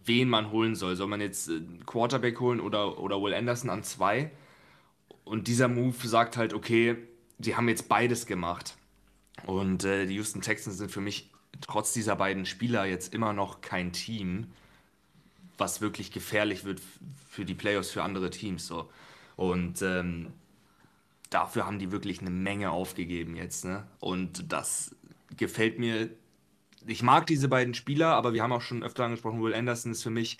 wen man holen soll. Soll man jetzt äh, Quarterback holen oder, oder Will Anderson an zwei? Und dieser Move sagt halt, okay, sie haben jetzt beides gemacht. Und äh, die Houston Texans sind für mich trotz dieser beiden Spieler jetzt immer noch kein Team, was wirklich gefährlich wird für die Playoffs für andere Teams. So. Und ähm, dafür haben die wirklich eine Menge aufgegeben jetzt. Ne? Und das gefällt mir ich mag diese beiden Spieler, aber wir haben auch schon öfter angesprochen, Will Anderson ist für mich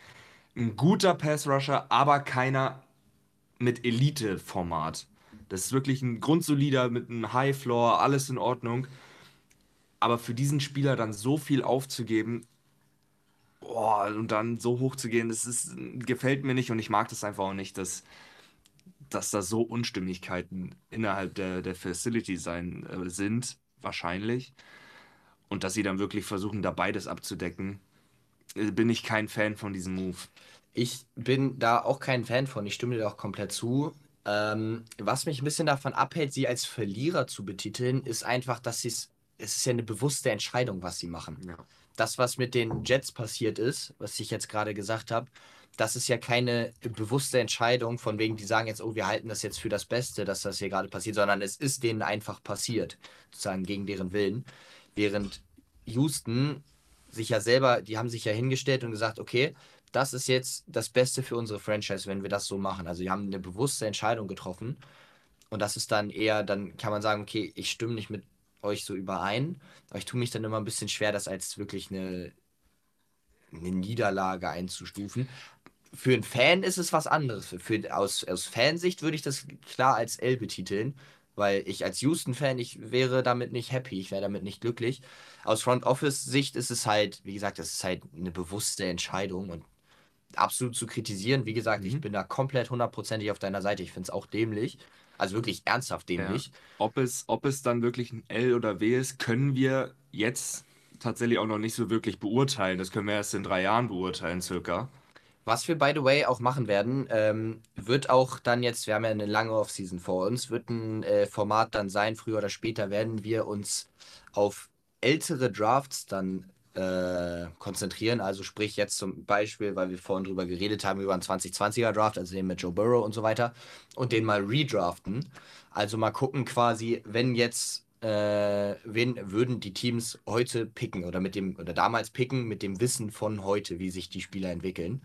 ein guter Pass-Rusher, aber keiner mit Elite-Format. Das ist wirklich ein grundsolider mit einem High-Floor, alles in Ordnung. Aber für diesen Spieler dann so viel aufzugeben boah, und dann so hoch zu gehen, das ist, gefällt mir nicht und ich mag das einfach auch nicht, dass, dass da so Unstimmigkeiten innerhalb der, der Facility sein äh, sind, wahrscheinlich und dass sie dann wirklich versuchen, da beides abzudecken, äh, bin ich kein Fan von diesem Move. Ich bin da auch kein Fan von, ich stimme dir auch komplett zu. Ähm, was mich ein bisschen davon abhält, sie als Verlierer zu betiteln, ist einfach, dass sie es, es ist ja eine bewusste Entscheidung, was sie machen. Ja. das, was mit den Jets passiert ist, was ich jetzt gerade gesagt habe, das ist ja keine bewusste Entscheidung, von wegen, die sagen jetzt, oh, wir halten das jetzt für das Beste, dass das hier gerade passiert, sondern es ist denen einfach passiert, sozusagen gegen deren Willen. Während Houston sich ja selber, die haben sich ja hingestellt und gesagt, okay, das ist jetzt das Beste für unsere Franchise, wenn wir das so machen. Also, die haben eine bewusste Entscheidung getroffen. Und das ist dann eher, dann kann man sagen, okay, ich stimme nicht mit euch so überein, aber ich tue mich dann immer ein bisschen schwer, das als wirklich eine, eine Niederlage einzustufen. Für einen Fan ist es was anderes. Für, aus, aus Fansicht würde ich das klar als L betiteln, weil ich als Houston-Fan, ich wäre damit nicht happy, ich wäre damit nicht glücklich. Aus Front Office-Sicht ist es halt, wie gesagt, es ist halt eine bewusste Entscheidung und absolut zu kritisieren. Wie gesagt, mhm. ich bin da komplett hundertprozentig auf deiner Seite. Ich finde es auch dämlich. Also wirklich ernsthaft dämlich. Ja. Ob, es, ob es dann wirklich ein L oder W ist, können wir jetzt tatsächlich auch noch nicht so wirklich beurteilen. Das können wir erst in drei Jahren beurteilen, circa. Was wir, by the way, auch machen werden, ähm, wird auch dann jetzt, wir haben ja eine lange Offseason vor uns, wird ein äh, Format dann sein, früher oder später werden wir uns auf ältere Drafts dann äh, konzentrieren. Also sprich jetzt zum Beispiel, weil wir vorhin drüber geredet haben, über einen 2020er Draft, also den mit Joe Burrow und so weiter, und den mal redraften. Also mal gucken quasi, wenn jetzt, äh, wen würden die Teams heute picken oder mit dem, oder damals picken mit dem Wissen von heute, wie sich die Spieler entwickeln.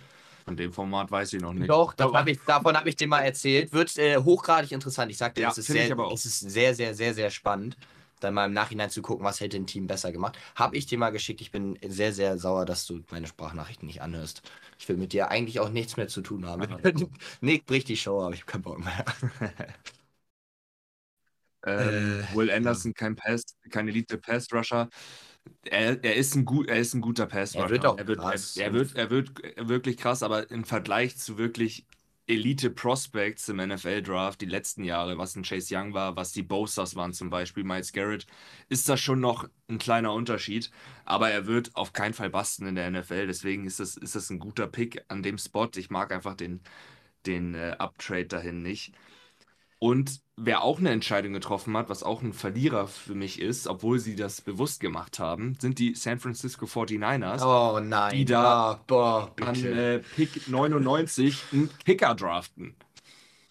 Von dem Format weiß ich noch nicht. Doch, hab ich, davon habe ich dir mal erzählt. Wird äh, hochgradig interessant. Ich sagte, ja, es, ist sehr, es ist sehr, sehr, sehr, sehr spannend dann mal im Nachhinein zu gucken, was hätte ein Team besser gemacht. Habe ich dir mal geschickt. Ich bin sehr, sehr sauer, dass du meine Sprachnachrichten nicht anhörst. Ich will mit dir eigentlich auch nichts mehr zu tun haben. Nick bricht die Show, aber ich habe keinen Bock mehr. ähm, äh, Will Anderson, kein Pass, kein Elite Pass Rusher. Er, er, ist ein gut, er ist ein guter Pass. Er wird auch er wird, krass. Er, er, wird, er wird wirklich krass, aber im Vergleich zu wirklich Elite Prospects im NFL Draft die letzten Jahre, was ein Chase Young war, was die Bosas waren zum Beispiel, Miles Garrett, ist das schon noch ein kleiner Unterschied. Aber er wird auf keinen Fall basten in der NFL. Deswegen ist das, ist das ein guter Pick an dem Spot. Ich mag einfach den, den äh, Uptrade dahin nicht. Und wer auch eine Entscheidung getroffen hat, was auch ein Verlierer für mich ist, obwohl sie das bewusst gemacht haben, sind die San Francisco 49ers. Oh nein. Die da oh, boah, an äh, Pick 99 einen Kicker draften.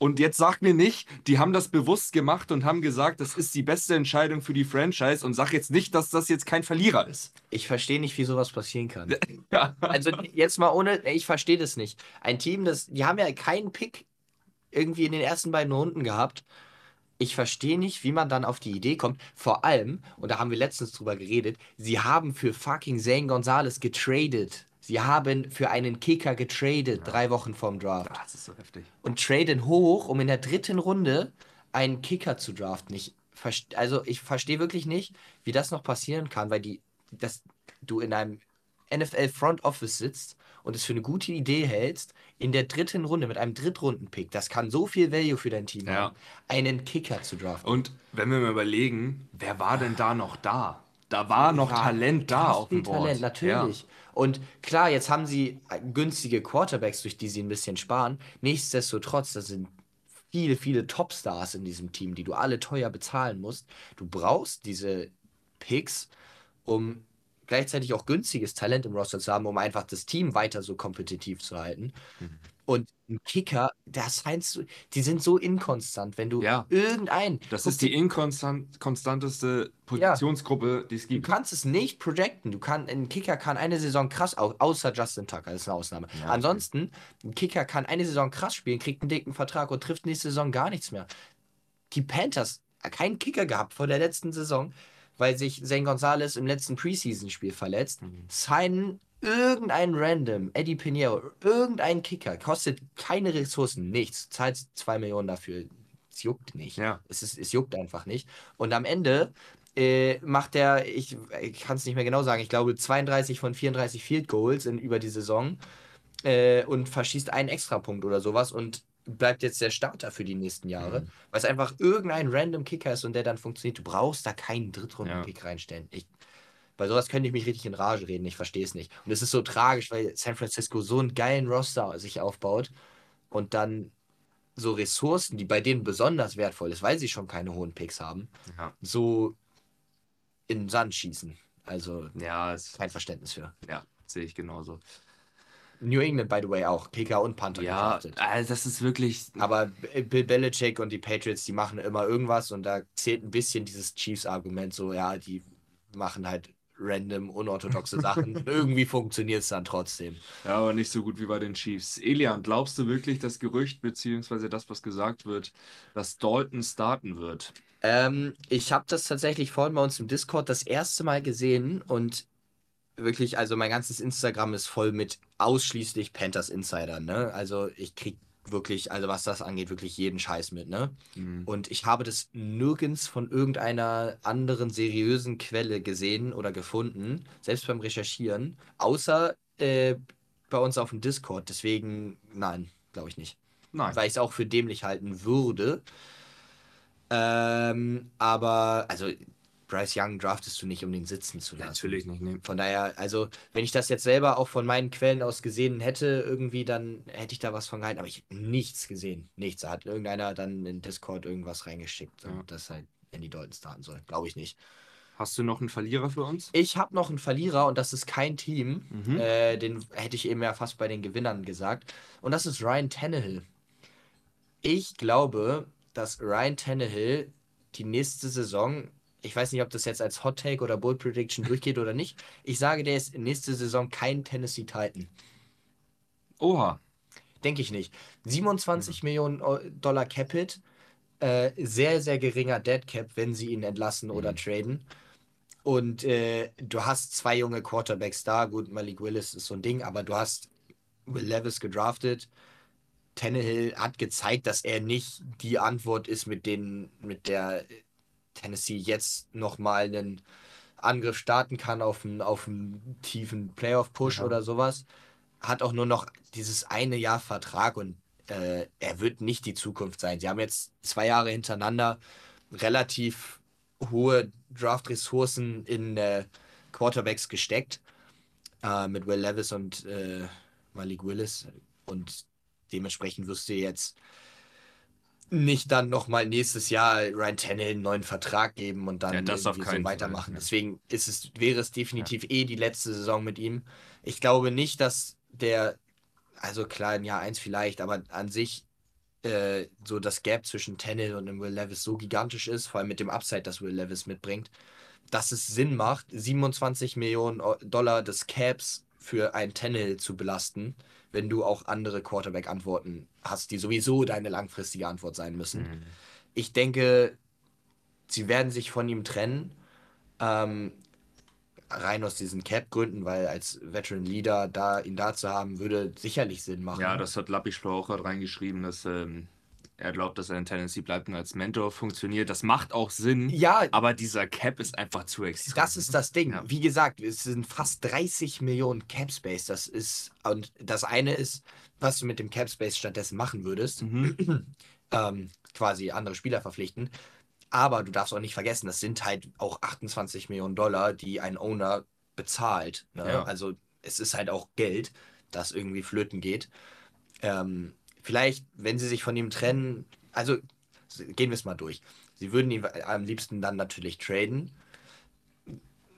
Und jetzt sagt mir nicht, die haben das bewusst gemacht und haben gesagt, das ist die beste Entscheidung für die Franchise und sag jetzt nicht, dass das jetzt kein Verlierer ist. Ich verstehe nicht, wie sowas passieren kann. ja. Also jetzt mal ohne, ich verstehe das nicht. Ein Team, das, die haben ja keinen Pick irgendwie in den ersten beiden Runden gehabt ich verstehe nicht, wie man dann auf die Idee kommt. Vor allem, und da haben wir letztens drüber geredet, sie haben für fucking Zane Gonzalez getradet. Sie haben für einen Kicker getradet, ja. drei Wochen vorm Draft. Das ist so heftig. Und traden hoch, um in der dritten Runde einen Kicker zu draften. Ich also ich verstehe wirklich nicht, wie das noch passieren kann, weil die, dass du in einem NFL Front Office sitzt und es für eine gute Idee hältst, in der dritten Runde mit einem Drittrunden-Pick, das kann so viel Value für dein Team ja. haben, einen Kicker zu draften. Und wenn wir mal überlegen, wer war denn da noch da? Da war noch ja, Talent da auf dem Board. Talent, natürlich. Ja. Und klar, jetzt haben sie günstige Quarterbacks, durch die sie ein bisschen sparen. Nichtsdestotrotz, das sind viele, viele Topstars in diesem Team, die du alle teuer bezahlen musst. Du brauchst diese Picks, um gleichzeitig auch günstiges Talent im Roster zu haben, um einfach das Team weiter so kompetitiv zu halten. Mhm. Und ein Kicker, das heißt, die sind so inkonstant, wenn du ja. irgendein. Das ist die inkonstanteste Positionsgruppe, ja. die es gibt. Du kannst es nicht projecten. Du kann, ein Kicker kann eine Saison krass, außer Justin Tucker, das ist eine Ausnahme. Ja, Ansonsten, ein Kicker kann eine Saison krass spielen, kriegt einen dicken Vertrag und trifft nächste Saison gar nichts mehr. Die Panthers, keinen Kicker gehabt vor der letzten Saison weil sich Zane Gonzalez im letzten Preseason-Spiel verletzt, mhm. signen irgendein Random, Eddie Pinheiro, irgendein Kicker, kostet keine Ressourcen, nichts, zahlt 2 Millionen dafür. Es juckt nicht. Ja. Es, ist, es juckt einfach nicht. Und am Ende äh, macht er, ich, ich kann es nicht mehr genau sagen, ich glaube 32 von 34 Field Goals in, über die Saison äh, und verschießt einen Extrapunkt oder sowas und bleibt jetzt der Starter für die nächsten Jahre, mhm. weil es einfach irgendein random Kicker ist und der dann funktioniert. Du brauchst da keinen Drittrunden-Pick ja. reinstellen. Ich, bei sowas könnte ich mich richtig in Rage reden. Ich verstehe es nicht. Und es ist so tragisch, weil San Francisco so einen geilen Roster sich aufbaut und dann so Ressourcen, die bei denen besonders wertvoll ist, weil sie schon keine hohen Picks haben, ja. so in den Sand schießen. Also Ja, kein Verständnis für. ja, sehe ich genauso. New England, by the way, auch. Kicker und Panther Ja, also das ist wirklich. Aber Bill Belichick und die Patriots, die machen immer irgendwas und da zählt ein bisschen dieses Chiefs-Argument so, ja, die machen halt random, unorthodoxe Sachen. Irgendwie funktioniert es dann trotzdem. Ja, aber nicht so gut wie bei den Chiefs. Elian, glaubst du wirklich das Gerücht, beziehungsweise das, was gesagt wird, dass Dalton starten wird? Ähm, ich habe das tatsächlich vorhin bei uns im Discord das erste Mal gesehen und wirklich, also mein ganzes Instagram ist voll mit ausschließlich Panthers Insidern, ne? Also ich krieg wirklich, also was das angeht, wirklich jeden Scheiß mit, ne? Hm. Und ich habe das nirgends von irgendeiner anderen seriösen Quelle gesehen oder gefunden, selbst beim Recherchieren, außer äh, bei uns auf dem Discord. Deswegen, nein, glaube ich nicht. Nein. Weil ich es auch für dämlich halten würde. Ähm, aber, also, Bryce Young draftest du nicht, um den sitzen zu lassen. Natürlich nicht. Nee. Von daher, also, wenn ich das jetzt selber auch von meinen Quellen aus gesehen hätte, irgendwie, dann hätte ich da was von gehalten. Aber ich habe nichts gesehen. Nichts. Da hat irgendeiner dann in Discord irgendwas reingeschickt, Ja. und das halt Andy Dalton starten soll. Glaube ich nicht. Hast du noch einen Verlierer für uns? Ich habe noch einen Verlierer und das ist kein Team. Mhm. Äh, den hätte ich eben ja fast bei den Gewinnern gesagt. Und das ist Ryan Tannehill. Ich glaube, dass Ryan Tannehill die nächste Saison, ich weiß nicht, ob das jetzt als Hot Take oder Bold Prediction durchgeht oder nicht. Ich sage, der ist nächste Saison kein Tennessee Titan. Oha. Denke ich nicht. 27 Millionen Eu- Dollar Capit, äh, sehr, sehr geringer Dead Cap, wenn sie ihn entlassen oder Mhm. traden. Und äh, du hast zwei junge Quarterbacks da. Gut, Malik Willis ist so ein Ding, aber du hast Will Levis gedraftet. Tannehill hat gezeigt, dass er nicht die Antwort ist, mit, denen, mit der Tennessee jetzt nochmal einen Angriff starten kann auf einen, auf einen tiefen Playoff-Push Ja. oder sowas. Hat auch nur noch dieses eine Jahr Vertrag und äh, er wird nicht die Zukunft sein. Sie haben jetzt zwei Jahre hintereinander relativ hohe Draft-Ressourcen in äh, Quarterbacks gesteckt. Äh, mit Will Levis und äh, Malik Willis. Und dementsprechend wirst du jetzt nicht dann nochmal nächstes Jahr Ryan Tannehill einen neuen Vertrag geben und dann Ja, das so Fall, weitermachen. ja. Deswegen ist es, wäre es definitiv eh die letzte Saison mit ihm. Ich glaube nicht, dass der, also klar, in Jahr 1 vielleicht, aber an sich äh, so das Gap zwischen Tannehill und dem Will Levis so gigantisch ist, vor allem mit dem Upside, das Will Levis mitbringt, dass es Sinn macht, 27 Millionen Dollar des Caps für einen Tannehill zu belasten, wenn du auch andere Quarterback-Antworten hast, die sowieso deine langfristige Antwort sein müssen. Mhm. Ich denke, sie werden sich von ihm trennen. Ähm, rein aus diesen Cap-Gründen, weil als Veteran Leader da ihn da zu haben, würde sicherlich Sinn machen. Ja, das hat Lappischlau auch gerade reingeschrieben, dass ähm, er glaubt, dass er in Tennessee bleibt und als Mentor funktioniert. Das macht auch Sinn, ja aber dieser Cap ist einfach zu extrem. Das ist das Ding. Ja. Wie gesagt, es sind fast 30 Millionen Cap Space. Das ist, und das eine ist, was du mit dem Cap Space stattdessen machen würdest, Mhm. ähm, quasi andere Spieler verpflichten. Aber du darfst auch nicht vergessen, das sind halt auch 28 Millionen Dollar, die ein Owner bezahlt. Ne? Ja. Also es ist halt auch Geld, das irgendwie flöten geht. Ähm, vielleicht, wenn sie sich von ihm trennen, also gehen wir es mal durch. Sie würden ihn am liebsten dann natürlich traden.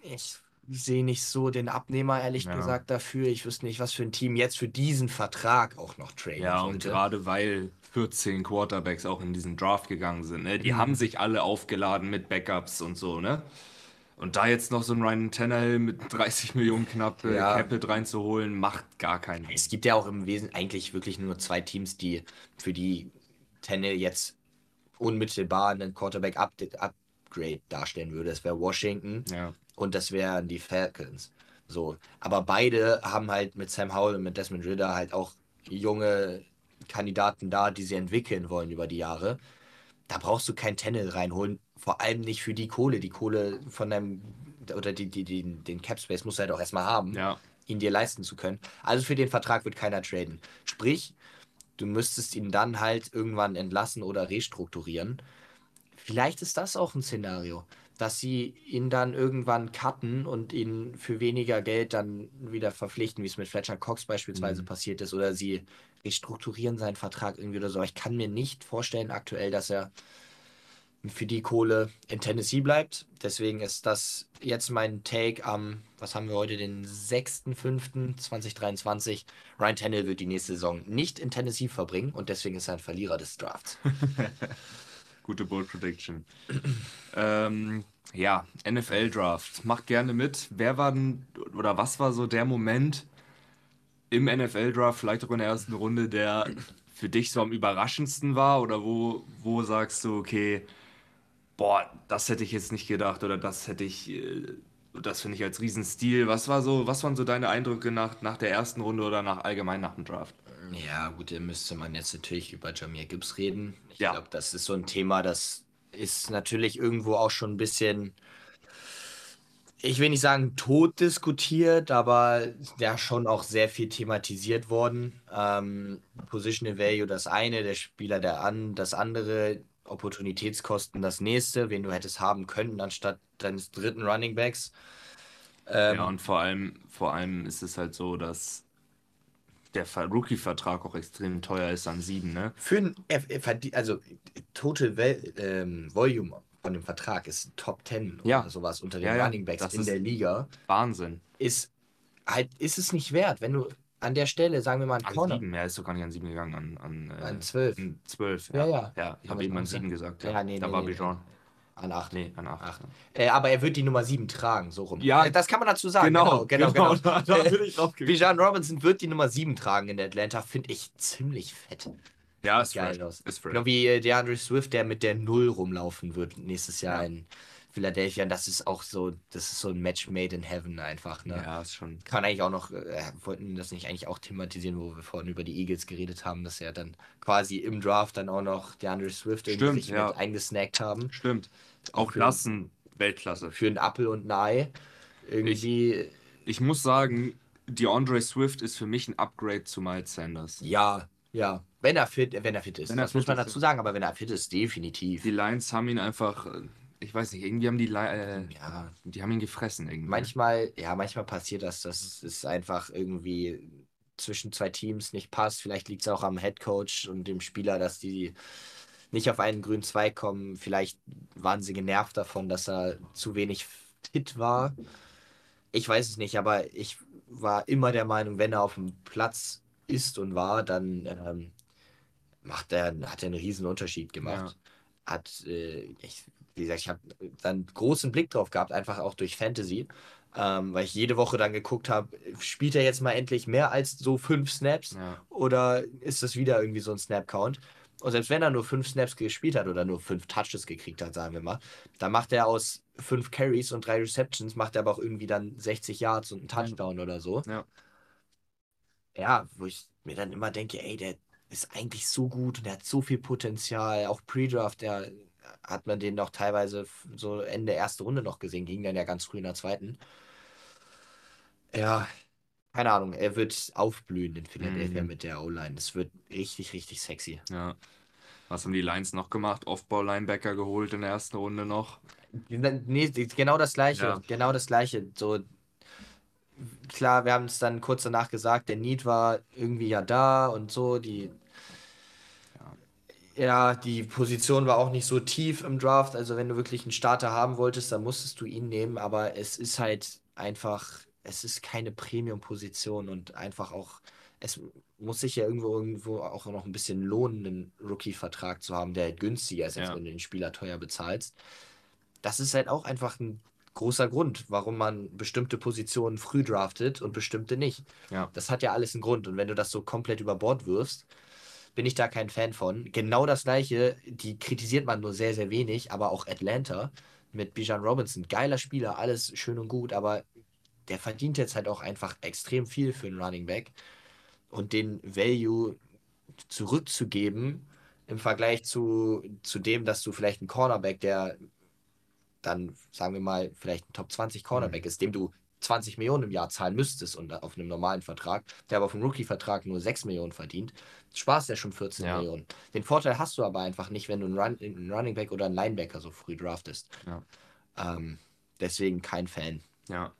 Ich sehe nicht so den Abnehmer, ehrlich Ja. gesagt, dafür. Ich wüsste nicht, was für ein Team jetzt für diesen Vertrag auch noch traden Ja, und sollte. gerade weil 14 Quarterbacks auch in diesen Draft gegangen sind, ne? die Mhm. haben sich alle aufgeladen mit Backups und so, ne? Und da jetzt noch so einen Ryan Tannehill mit 30 Millionen knapp äh, Ja. Capit reinzuholen, macht gar keinen Sinn. Es gibt ja auch im Wesen eigentlich wirklich nur zwei Teams, die für die Tenne jetzt unmittelbar einen Quarterback-Upgrade darstellen würde. Das wäre Washington Ja, und das wären die Falcons. So. Aber beide haben halt mit Sam Howell und mit Desmond Ritter halt auch junge Kandidaten da, die sie entwickeln wollen über die Jahre. Da brauchst du kein Tennel reinholen, vor allem nicht für die Kohle. Die Kohle von deinem, oder die, die, die, den Cap Space musst du halt auch erstmal haben ja. ihn dir leisten zu können. Also für den Vertrag wird keiner traden. Sprich, du müsstest ihn dann halt irgendwann entlassen oder restrukturieren. Vielleicht ist das auch ein Szenario, dass sie ihn dann irgendwann cutten und ihn für weniger Geld dann wieder verpflichten, wie es mit Fletcher Cox beispielsweise Mhm. passiert ist, oder sie restrukturieren seinen Vertrag irgendwie oder so. Aber Ich kann mir nicht vorstellen aktuell, dass er für die Kohle in Tennessee bleibt. Deswegen ist das jetzt mein Take am, was haben wir heute, den 6.5.2023. Ryan Tannehill wird die nächste Saison nicht in Tennessee verbringen und deswegen ist er ein Verlierer des Drafts. Gute Bold Prediction. ähm, ja, NFL Draft. Macht gerne mit. Wer war denn oder was war so der Moment im NFL Draft, vielleicht auch in der ersten Runde, der für dich so am überraschendsten war? Oder wo, wo sagst du, okay, boah, das hätte ich jetzt nicht gedacht oder das hätte ich, äh, das finde ich als Riesenstil. Was war so, was waren so deine Eindrücke nach, nach der ersten Runde oder nach allgemein nach dem Draft? Ja, gut, da müsste man jetzt natürlich über Jamir Gibbs reden. Ich Ja. glaube, das ist so ein Thema, das ist natürlich irgendwo auch schon ein bisschen, ich will nicht sagen tot diskutiert, aber ja schon auch sehr viel thematisiert worden. Ähm, Positional Value das eine, der Spieler der an, das andere, Opportunitätskosten das nächste, wen du hättest haben können anstatt deines dritten Running Backs. Ähm, Ja, und vor allem, vor allem ist es halt so, dass der Ver- Rookie-Vertrag auch extrem teuer ist an sieben, ne? Für ein, er verdient, also Total ähm, Volume von dem Vertrag ist Top 10 Ja. oder sowas unter den Ja, Running Backs in der Liga. Wahnsinn. Ist halt, ist es nicht wert, wenn du an der Stelle, sagen wir mal, einen An Corner sieben, ja, ist doch gar nicht an sieben gegangen, an, an, äh, an 12, an zwölf. Ja, Ja, ja. ja. ich habe eben an sieben gesagt. Ja, nee, da nee, war nee, Bijan. an 8. Nee, an acht. Acht. Äh, aber er wird die Nummer 7 tragen, so rum. Ja. Äh, das kann man dazu sagen. Genau, genau, genau. Da, da Äh, bin ich drauf gekommen. Bijan Robinson wird die Nummer 7 tragen in Atlanta, finde ich ziemlich fett. Ja, ist geil fresh. aus. Ist fresh. Genau wie äh, DeAndre Swift, der mit der Null rumlaufen wird nächstes Jahr Ja. in Philadelphia. Das ist auch so, das ist so ein Match made in heaven einfach. Ne? Ja, ist schon. Kann eigentlich auch noch, äh, wollten das nicht eigentlich auch thematisieren, wo wir vorhin über die Eagles geredet haben, dass er dann quasi im Draft dann auch noch DeAndre Swift irgendwie Stimmt, sich ja. mit eingesnackt haben. Stimmt. Auch ein Weltklasse. Für einen Apfel und ein Ei. Irgendwie, Ich muss sagen, DeAndre Swift ist für mich ein Upgrade zu Miles Sanders. ja, ja. Wenn er fit, wenn er fit ist. Wenn das muss man dazu sagen, aber wenn er fit ist, definitiv. Die Lions haben ihn einfach, äh, ich weiß nicht, irgendwie haben die, äh, Ja, die haben ihn gefressen irgendwie. Manchmal, ja, manchmal passiert das, dass es einfach irgendwie zwischen zwei Teams nicht passt. Vielleicht liegt es auch am Headcoach und dem Spieler, dass die nicht auf einen grünen Zweig kommen. Vielleicht waren sie genervt davon, dass er zu wenig fit war. Ich weiß es nicht, aber ich war immer der Meinung, wenn er auf dem Platz ist und war, dann ähm, macht er, hat er einen riesen Unterschied gemacht. Hat, äh, ich, wie gesagt, ich habe dann großen Blick drauf gehabt, einfach auch durch Fantasy, ähm, weil ich jede Woche dann geguckt habe, spielt er jetzt mal endlich mehr als so fünf Snaps Ja. oder ist das wieder irgendwie so ein Snap-Count? Und selbst wenn er nur fünf Snaps gespielt hat oder nur fünf Touches gekriegt hat, sagen wir mal, dann macht er aus fünf Carries und drei Receptions, macht er aber auch irgendwie dann 60 Yards und einen Touchdown oder so. Ja. Ja, wo ich mir dann immer denke, ey, der ist eigentlich so gut und der hat so viel Potenzial. Auch Pre-Draft, der hat man den noch teilweise so Ende erste Runde noch gesehen, ging dann ja ganz früh in der zweiten. Ja, keine Ahnung, er wird aufblühen in Philadelphia Mhm. mit der O-Line. Das wird richtig, richtig sexy. Ja. Was haben die Lions noch gemacht? Off-Ball-Linebacker geholt in der ersten Runde noch. Nee, genau das gleiche, Ja. genau das gleiche. So, klar, wir haben es dann kurz danach gesagt, der Need war irgendwie ja da und so, die ja, die Position war auch nicht so tief im Draft, also wenn du wirklich einen Starter haben wolltest, dann musstest du ihn nehmen, aber es ist halt einfach, es ist keine Premium-Position und einfach auch, es muss sich ja irgendwo irgendwo auch noch ein bisschen lohnen, einen Rookie-Vertrag zu haben, der halt günstiger ist, als Ja. wenn du den Spieler teuer bezahlst. Das ist halt auch einfach ein großer Grund, warum man bestimmte Positionen früh draftet und bestimmte nicht. Ja. Das hat ja alles einen Grund. Und wenn du das so komplett über Bord wirfst, bin ich da kein Fan von. Genau das gleiche, die kritisiert man nur sehr, sehr wenig, aber auch Atlanta mit Bijan Robinson, geiler Spieler, alles schön und gut, aber der verdient jetzt halt auch einfach extrem viel für einen Running Back. Und den Value zurückzugeben im Vergleich zu, zu dem, dass du vielleicht einen Cornerback, der dann, sagen wir mal, vielleicht ein Top 20 Cornerback ist, dem du 20 Millionen im Jahr zahlen müsstest und auf einem normalen Vertrag, der aber auf einem Rookie-Vertrag nur 6 Millionen verdient, sparst ja schon 14 Ja. Millionen. Den Vorteil hast du aber einfach nicht, wenn du einen, Run, einen Running Back oder einen Linebacker so früh draftest. Ja. Ähm, deswegen kein Fan. Ja.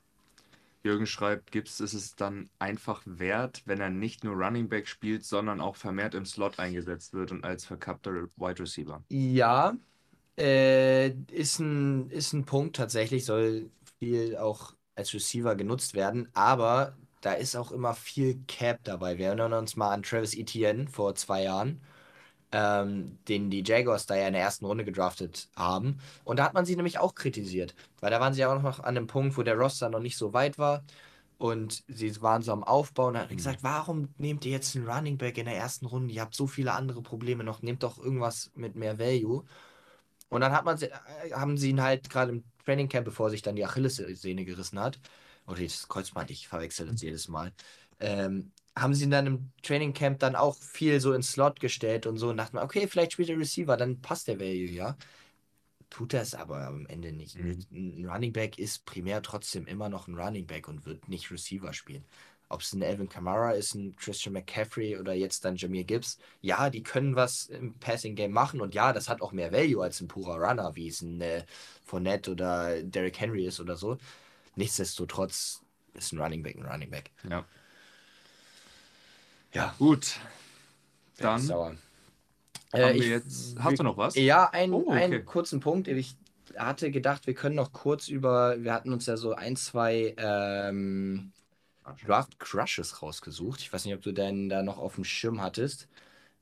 Jürgen schreibt, Gibbs ist es dann einfach wert, wenn er nicht nur Running Back spielt, sondern auch vermehrt im Slot eingesetzt wird und als verkappter Wide Receiver. Ja, Äh, ist ein, ist ein Punkt tatsächlich, soll viel auch als Receiver genutzt werden, aber da ist auch immer viel Cap dabei. Wir erinnern uns mal an Travis Etienne vor zwei Jahren, ähm, den die Jaguars da ja in der ersten Runde gedraftet haben. Und da hat man sie nämlich auch kritisiert, weil da waren sie ja auch noch an dem Punkt, wo der Roster noch nicht so weit war und sie waren so am Aufbau und hat gesagt, warum nehmt ihr jetzt einen Running Back in der ersten Runde? Ihr habt so viele andere Probleme noch, nehmt doch irgendwas mit mehr Value. Und dann hat man, sie- äh, haben sie ihn halt gerade im Training Camp, bevor sich dann die Achillessehne gerissen hat, oder das Kreuzband, ich verwechsel das jedes Mal, ähm, haben sie ihn dann im Training Camp dann auch viel so ins Slot gestellt und so und dachten, okay, vielleicht spielt er Receiver, dann passt der Value, ja. Tut das aber am Ende nicht. Mhm. Ein Running Back ist primär trotzdem immer noch ein Running Back und wird nicht Receiver spielen. Ob es ein Alvin Kamara ist, ein Christian McCaffrey oder jetzt dann Jameer Gibbs, ja, die können was im Passing Game machen und ja, das hat auch mehr Value als ein purer Runner, wie es ein äh, Fournette oder Derrick Henry ist oder so. Nichtsdestotrotz ist ein Running Back ein Running Back. Ja. Ja, Gut. Dann sauer. Äh, ich- jetzt. Hast du noch was? Ja, ein, Oh, okay. einen kurzen Punkt. Ich hatte gedacht, wir können noch kurz über, wir hatten uns ja so ein, zwei ähm, Draft Crushes rausgesucht. Ich weiß nicht, ob du den da noch auf dem Schirm hattest.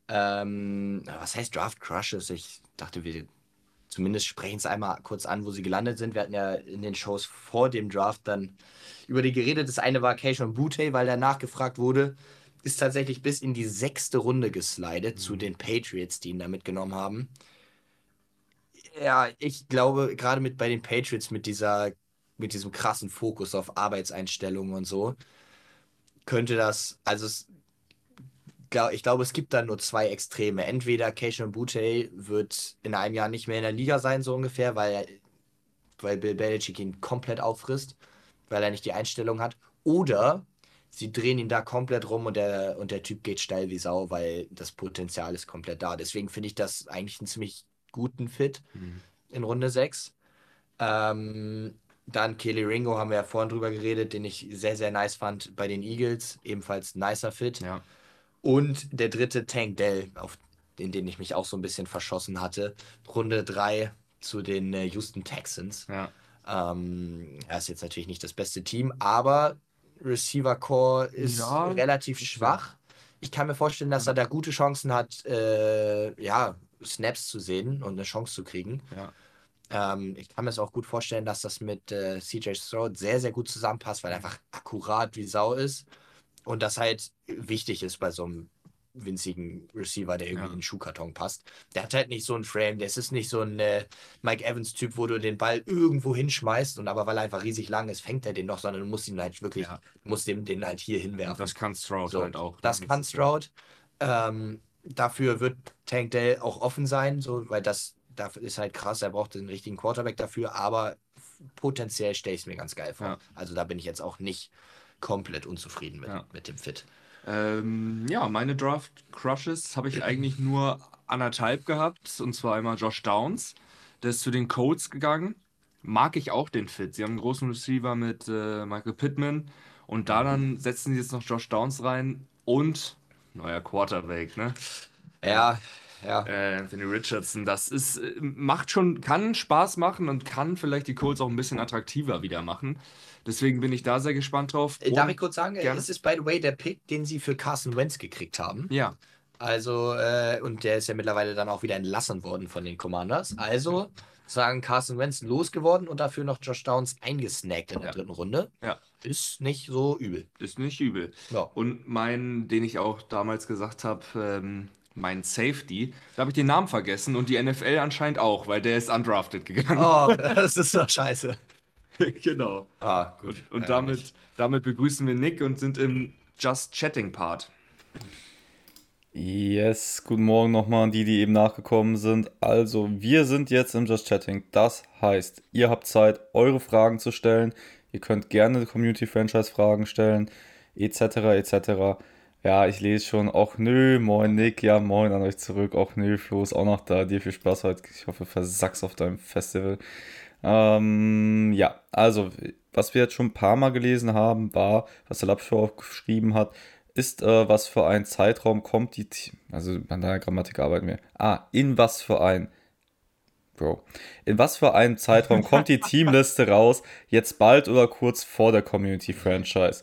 Ähm, was heißt Draft Crushes? Ich dachte, wir zumindest sprechen es einmal kurz an, wo sie gelandet sind. Wir hatten ja in den Shows vor dem Draft dann über die geredet. Das eine war Keishon Butte, weil der nachgefragt wurde. Ist tatsächlich bis in die sechste Runde geslidet zu den Patriots, die ihn da mitgenommen haben. Ja, ich glaube, gerade mit bei den Patriots mit dieser, mit diesem krassen Fokus auf Arbeitseinstellungen und so, könnte das, also es, glaub, ich glaube, es gibt da nur zwei Extreme. Entweder Keishon Butte wird in einem Jahr nicht mehr in der Liga sein, so ungefähr, weil, er- weil Bill Belichick ihn komplett auffrisst, weil er nicht die Einstellung hat. Oder sie drehen ihn da komplett rum und der, und der Typ geht steil wie Sau, weil das Potenzial ist komplett da. Deswegen finde ich das eigentlich einen ziemlich guten Fit Mhm. in Runde 6. Ähm, dann Kelly Ringo haben wir ja vorhin drüber geredet, den ich sehr, sehr nice fand bei den Eagles. Ebenfalls nicer Fit. Ja. Und der dritte Tank Dell, auf den, den ich mich auch so ein bisschen verschossen hatte. Runde 3 zu den äh, Houston Texans. Ja. Ähm, er ist jetzt natürlich nicht das beste Team, aber Receiver Core ist Ja. relativ schwach. Ich kann mir vorstellen, dass er da gute Chancen hat, äh, ja, Snaps zu sehen und eine Chance zu kriegen. Ja. Ähm, ich kann mir es auch gut vorstellen, dass das mit äh, CJ Stroud sehr, sehr gut zusammenpasst, weil er einfach akkurat wie Sau ist und das halt wichtig ist bei so einem winzigen Receiver, der irgendwie Ja. in den Schuhkarton passt. Der hat halt nicht so ein Frame, das ist nicht so ein äh, Mike Evans-Typ, wo du den Ball irgendwo hinschmeißt und aber weil er einfach riesig lang ist, fängt er den noch, sondern du musst ihn halt wirklich, Ja. musst dem den halt hier hinwerfen. Das kann Stroud So, halt auch. Das kann Stroud. Ähm, dafür wird Tank Dell auch offen sein, so, weil das, dafür ist halt krass, er braucht den richtigen Quarterback dafür, aber potenziell stelle ich es mir ganz geil vor. Ja. Also da bin ich jetzt auch nicht komplett unzufrieden mit, Ja. mit dem Fit. Ähm, ja, meine Draft Crushes habe ich eigentlich nur anderthalb gehabt. Und zwar einmal Josh Downs. Der ist zu den Colts gegangen. Mag ich auch den Fit. Sie haben einen großen Receiver mit äh, Michael Pittman. Und da dann setzen sie jetzt noch Josh Downs rein und neuer Quarterback, ne? Ja, ja. Äh, Anthony Richardson. Das ist, äh, macht schon, kann Spaß machen und kann vielleicht die Colts auch ein bisschen attraktiver wieder machen. Deswegen bin ich da sehr gespannt drauf. Äh, Darf Und- ich kurz sagen, gerne. es ist by the way der Pick, den sie für Carson Wentz gekriegt haben. Ja, Also, äh, und der ist ja mittlerweile dann auch wieder entlassen worden von den Commanders. Also, sagen Carson Wentz losgeworden und dafür noch Josh Downs eingesnackt in der Ja. dritten Runde. Ja. Ist nicht so übel. ist nicht übel. Ja. Und mein, den ich auch damals gesagt habe, ähm, mein Safety, da habe ich den Namen vergessen und die NFL anscheinend auch, weil der ist undrafted gegangen. Oh, das ist doch scheiße. genau. Ah, gut. Und, und Ja, damit, damit begrüßen wir Nick und sind im Just Chatting Part. Yes, guten Morgen nochmal an die, die eben nachgekommen sind. Also, wir sind jetzt im Just Chatting. Das heißt, ihr habt Zeit, eure Fragen zu stellen. Ihr könnt gerne Community-Franchise-Fragen stellen, etc., etc. Ja, ich lese schon. Auch nö, moin Nick, ja, moin an euch zurück. Auch nö, Flo ist auch noch da. Dir viel Spaß heute. Ich hoffe, versackst auf deinem Festival. Ähm, ja, also, was wir jetzt schon ein paar Mal gelesen haben, war, was der Lapshow auch geschrieben hat, ist, äh, was für ein Zeitraum kommt die, also an der Grammatik arbeiten wir. Ah, in was für ein Bro, in was für einem Zeitraum kommt die Teamliste raus? Jetzt bald oder kurz vor der Community Franchise?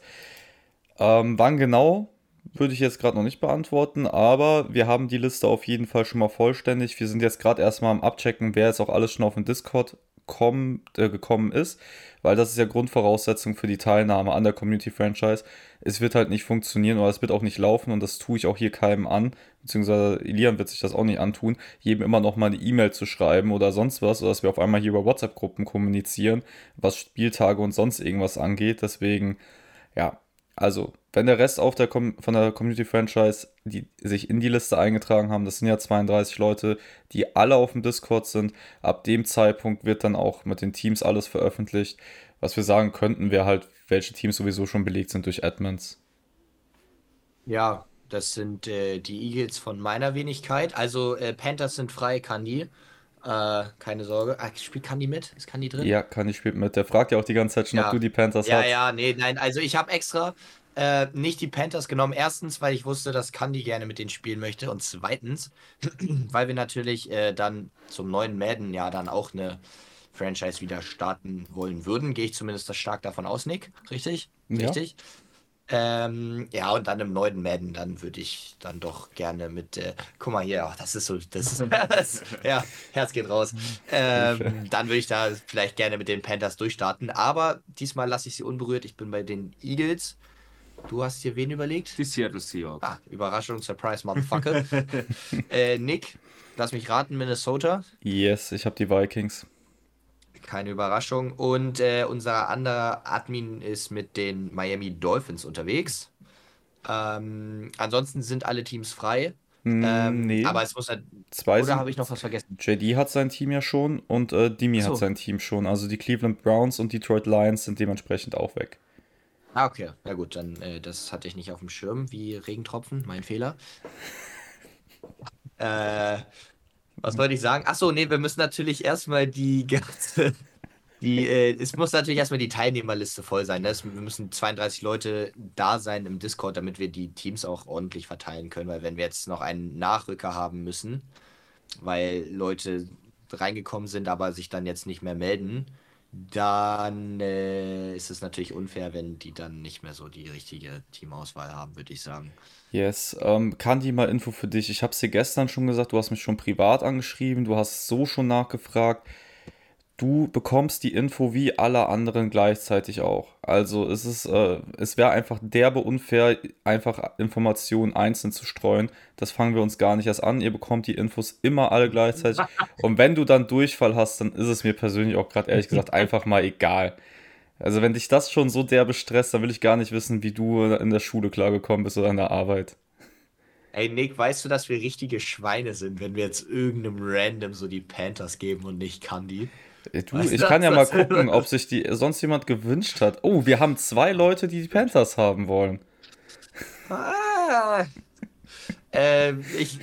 Ähm, wann genau? Würde ich jetzt gerade noch nicht beantworten, aber wir haben die Liste auf jeden Fall schon mal vollständig. Wir sind jetzt gerade erstmal am Abchecken, wer jetzt auch alles schon auf dem Discord kommt, äh, gekommen ist, weil das ist ja Grundvoraussetzung für die Teilnahme an der Community Franchise. Es wird halt nicht funktionieren oder es wird auch nicht laufen und das tue ich auch hier keinem an, beziehungsweise Elian wird sich das auch nicht antun, jedem immer noch mal eine E-Mail zu schreiben oder sonst was, oder dass wir auf einmal hier über WhatsApp-Gruppen kommunizieren, was Spieltage und sonst irgendwas angeht. Deswegen, ja, also, wenn der Rest auf der von der Community Franchise, die sich in die Liste eingetragen haben, das sind ja 32 Leute, die alle auf dem Discord sind, ab dem Zeitpunkt wird dann auch mit den Teams alles veröffentlicht. Was wir sagen könnten, wäre halt, welche Teams sowieso schon belegt sind durch Admins. Ja, das sind äh, die Eagles von meiner Wenigkeit. Also äh, Panthers sind frei, Candy. Äh, keine Sorge. Ah, spielt Candy mit? Ist Candy drin? Ja, Candy spielt mit. Der fragt ja auch die ganze Zeit schon, Ja. ob du die Panthers Ja, hast. ja, nee, nein. Also ich habe extra äh, nicht die Panthers genommen. Erstens, weil ich wusste, dass Candy gerne mit denen spielen möchte. Und zweitens, weil wir natürlich äh, dann zum neuen Madden ja dann auch eine Franchise wieder starten wollen würden. Gehe ich zumindest stark davon aus, Nick. Richtig? Ja. Richtig. Ähm, ja, und dann im neuen Madden, dann würde ich dann doch gerne mit, äh, guck mal hier, ach, das ist so, das ist, das, ja, Herz geht raus. Ähm, dann würde ich da vielleicht gerne mit den Panthers durchstarten, aber diesmal lasse ich sie unberührt. Ich bin bei den Eagles. Du hast dir wen überlegt? Die Seattle Seahawks. Ah, Überraschung, Surprise, Motherfucker. äh, Nick, lass mich raten, Minnesota. Yes, ich habe die Vikings. Keine Überraschung. Und äh, unser anderer Admin ist mit den Miami Dolphins unterwegs. Ähm, ansonsten sind alle Teams frei. Hm, Ähm, nee, Aber es muss halt. zwei Oder habe ich noch was vergessen? JD hat sein Team ja schon und äh, Dimi so. hat sein Team schon. Also die Cleveland Browns und Detroit Lions sind dementsprechend auch weg. Ah, okay. Ja gut, dann äh, das hatte ich nicht auf dem Schirm, wie Regentropfen, mein Fehler. äh, was wollte ich sagen? Achso, nee, wir müssen natürlich erstmal die ganze. Die, äh, es muss natürlich erstmal die Teilnehmerliste voll sein. Ne? Es- Wir müssen 32 Leute da sein im Discord, damit wir die Teams auch ordentlich verteilen können. Weil wenn wir jetzt noch einen Nachrücker haben müssen, weil Leute reingekommen sind, aber sich dann jetzt nicht mehr melden, dann äh, ist es natürlich unfair, wenn die dann nicht mehr so die richtige Teamauswahl haben, würde ich sagen. Yes, ähm, Kandi, mal Info für dich. Ich habe es dir gestern schon gesagt, du hast mich schon privat angeschrieben, du hast so schon nachgefragt. Du bekommst die Info wie alle anderen gleichzeitig auch. Also es ist, äh, es wäre einfach derbe unfair, einfach Informationen einzeln zu streuen. Das fangen wir uns gar nicht erst an. Ihr bekommt die Infos immer alle gleichzeitig. Und wenn du dann Durchfall hast, dann ist es mir persönlich auch gerade ehrlich gesagt einfach mal egal. Also wenn dich das schon so derbe stresst, dann will ich gar nicht wissen, wie du in der Schule klargekommen bist oder in der Arbeit. Ey, Nick, weißt du, dass wir richtige Schweine sind, wenn wir jetzt irgendeinem Random so die Panthers geben und nicht Candy? Äh, Du, Was ich kann ja mal gucken, ob sich die sonst jemand gewünscht hat. Oh, wir haben zwei Leute, die die Panthers haben wollen. Ah. Ähm, ich,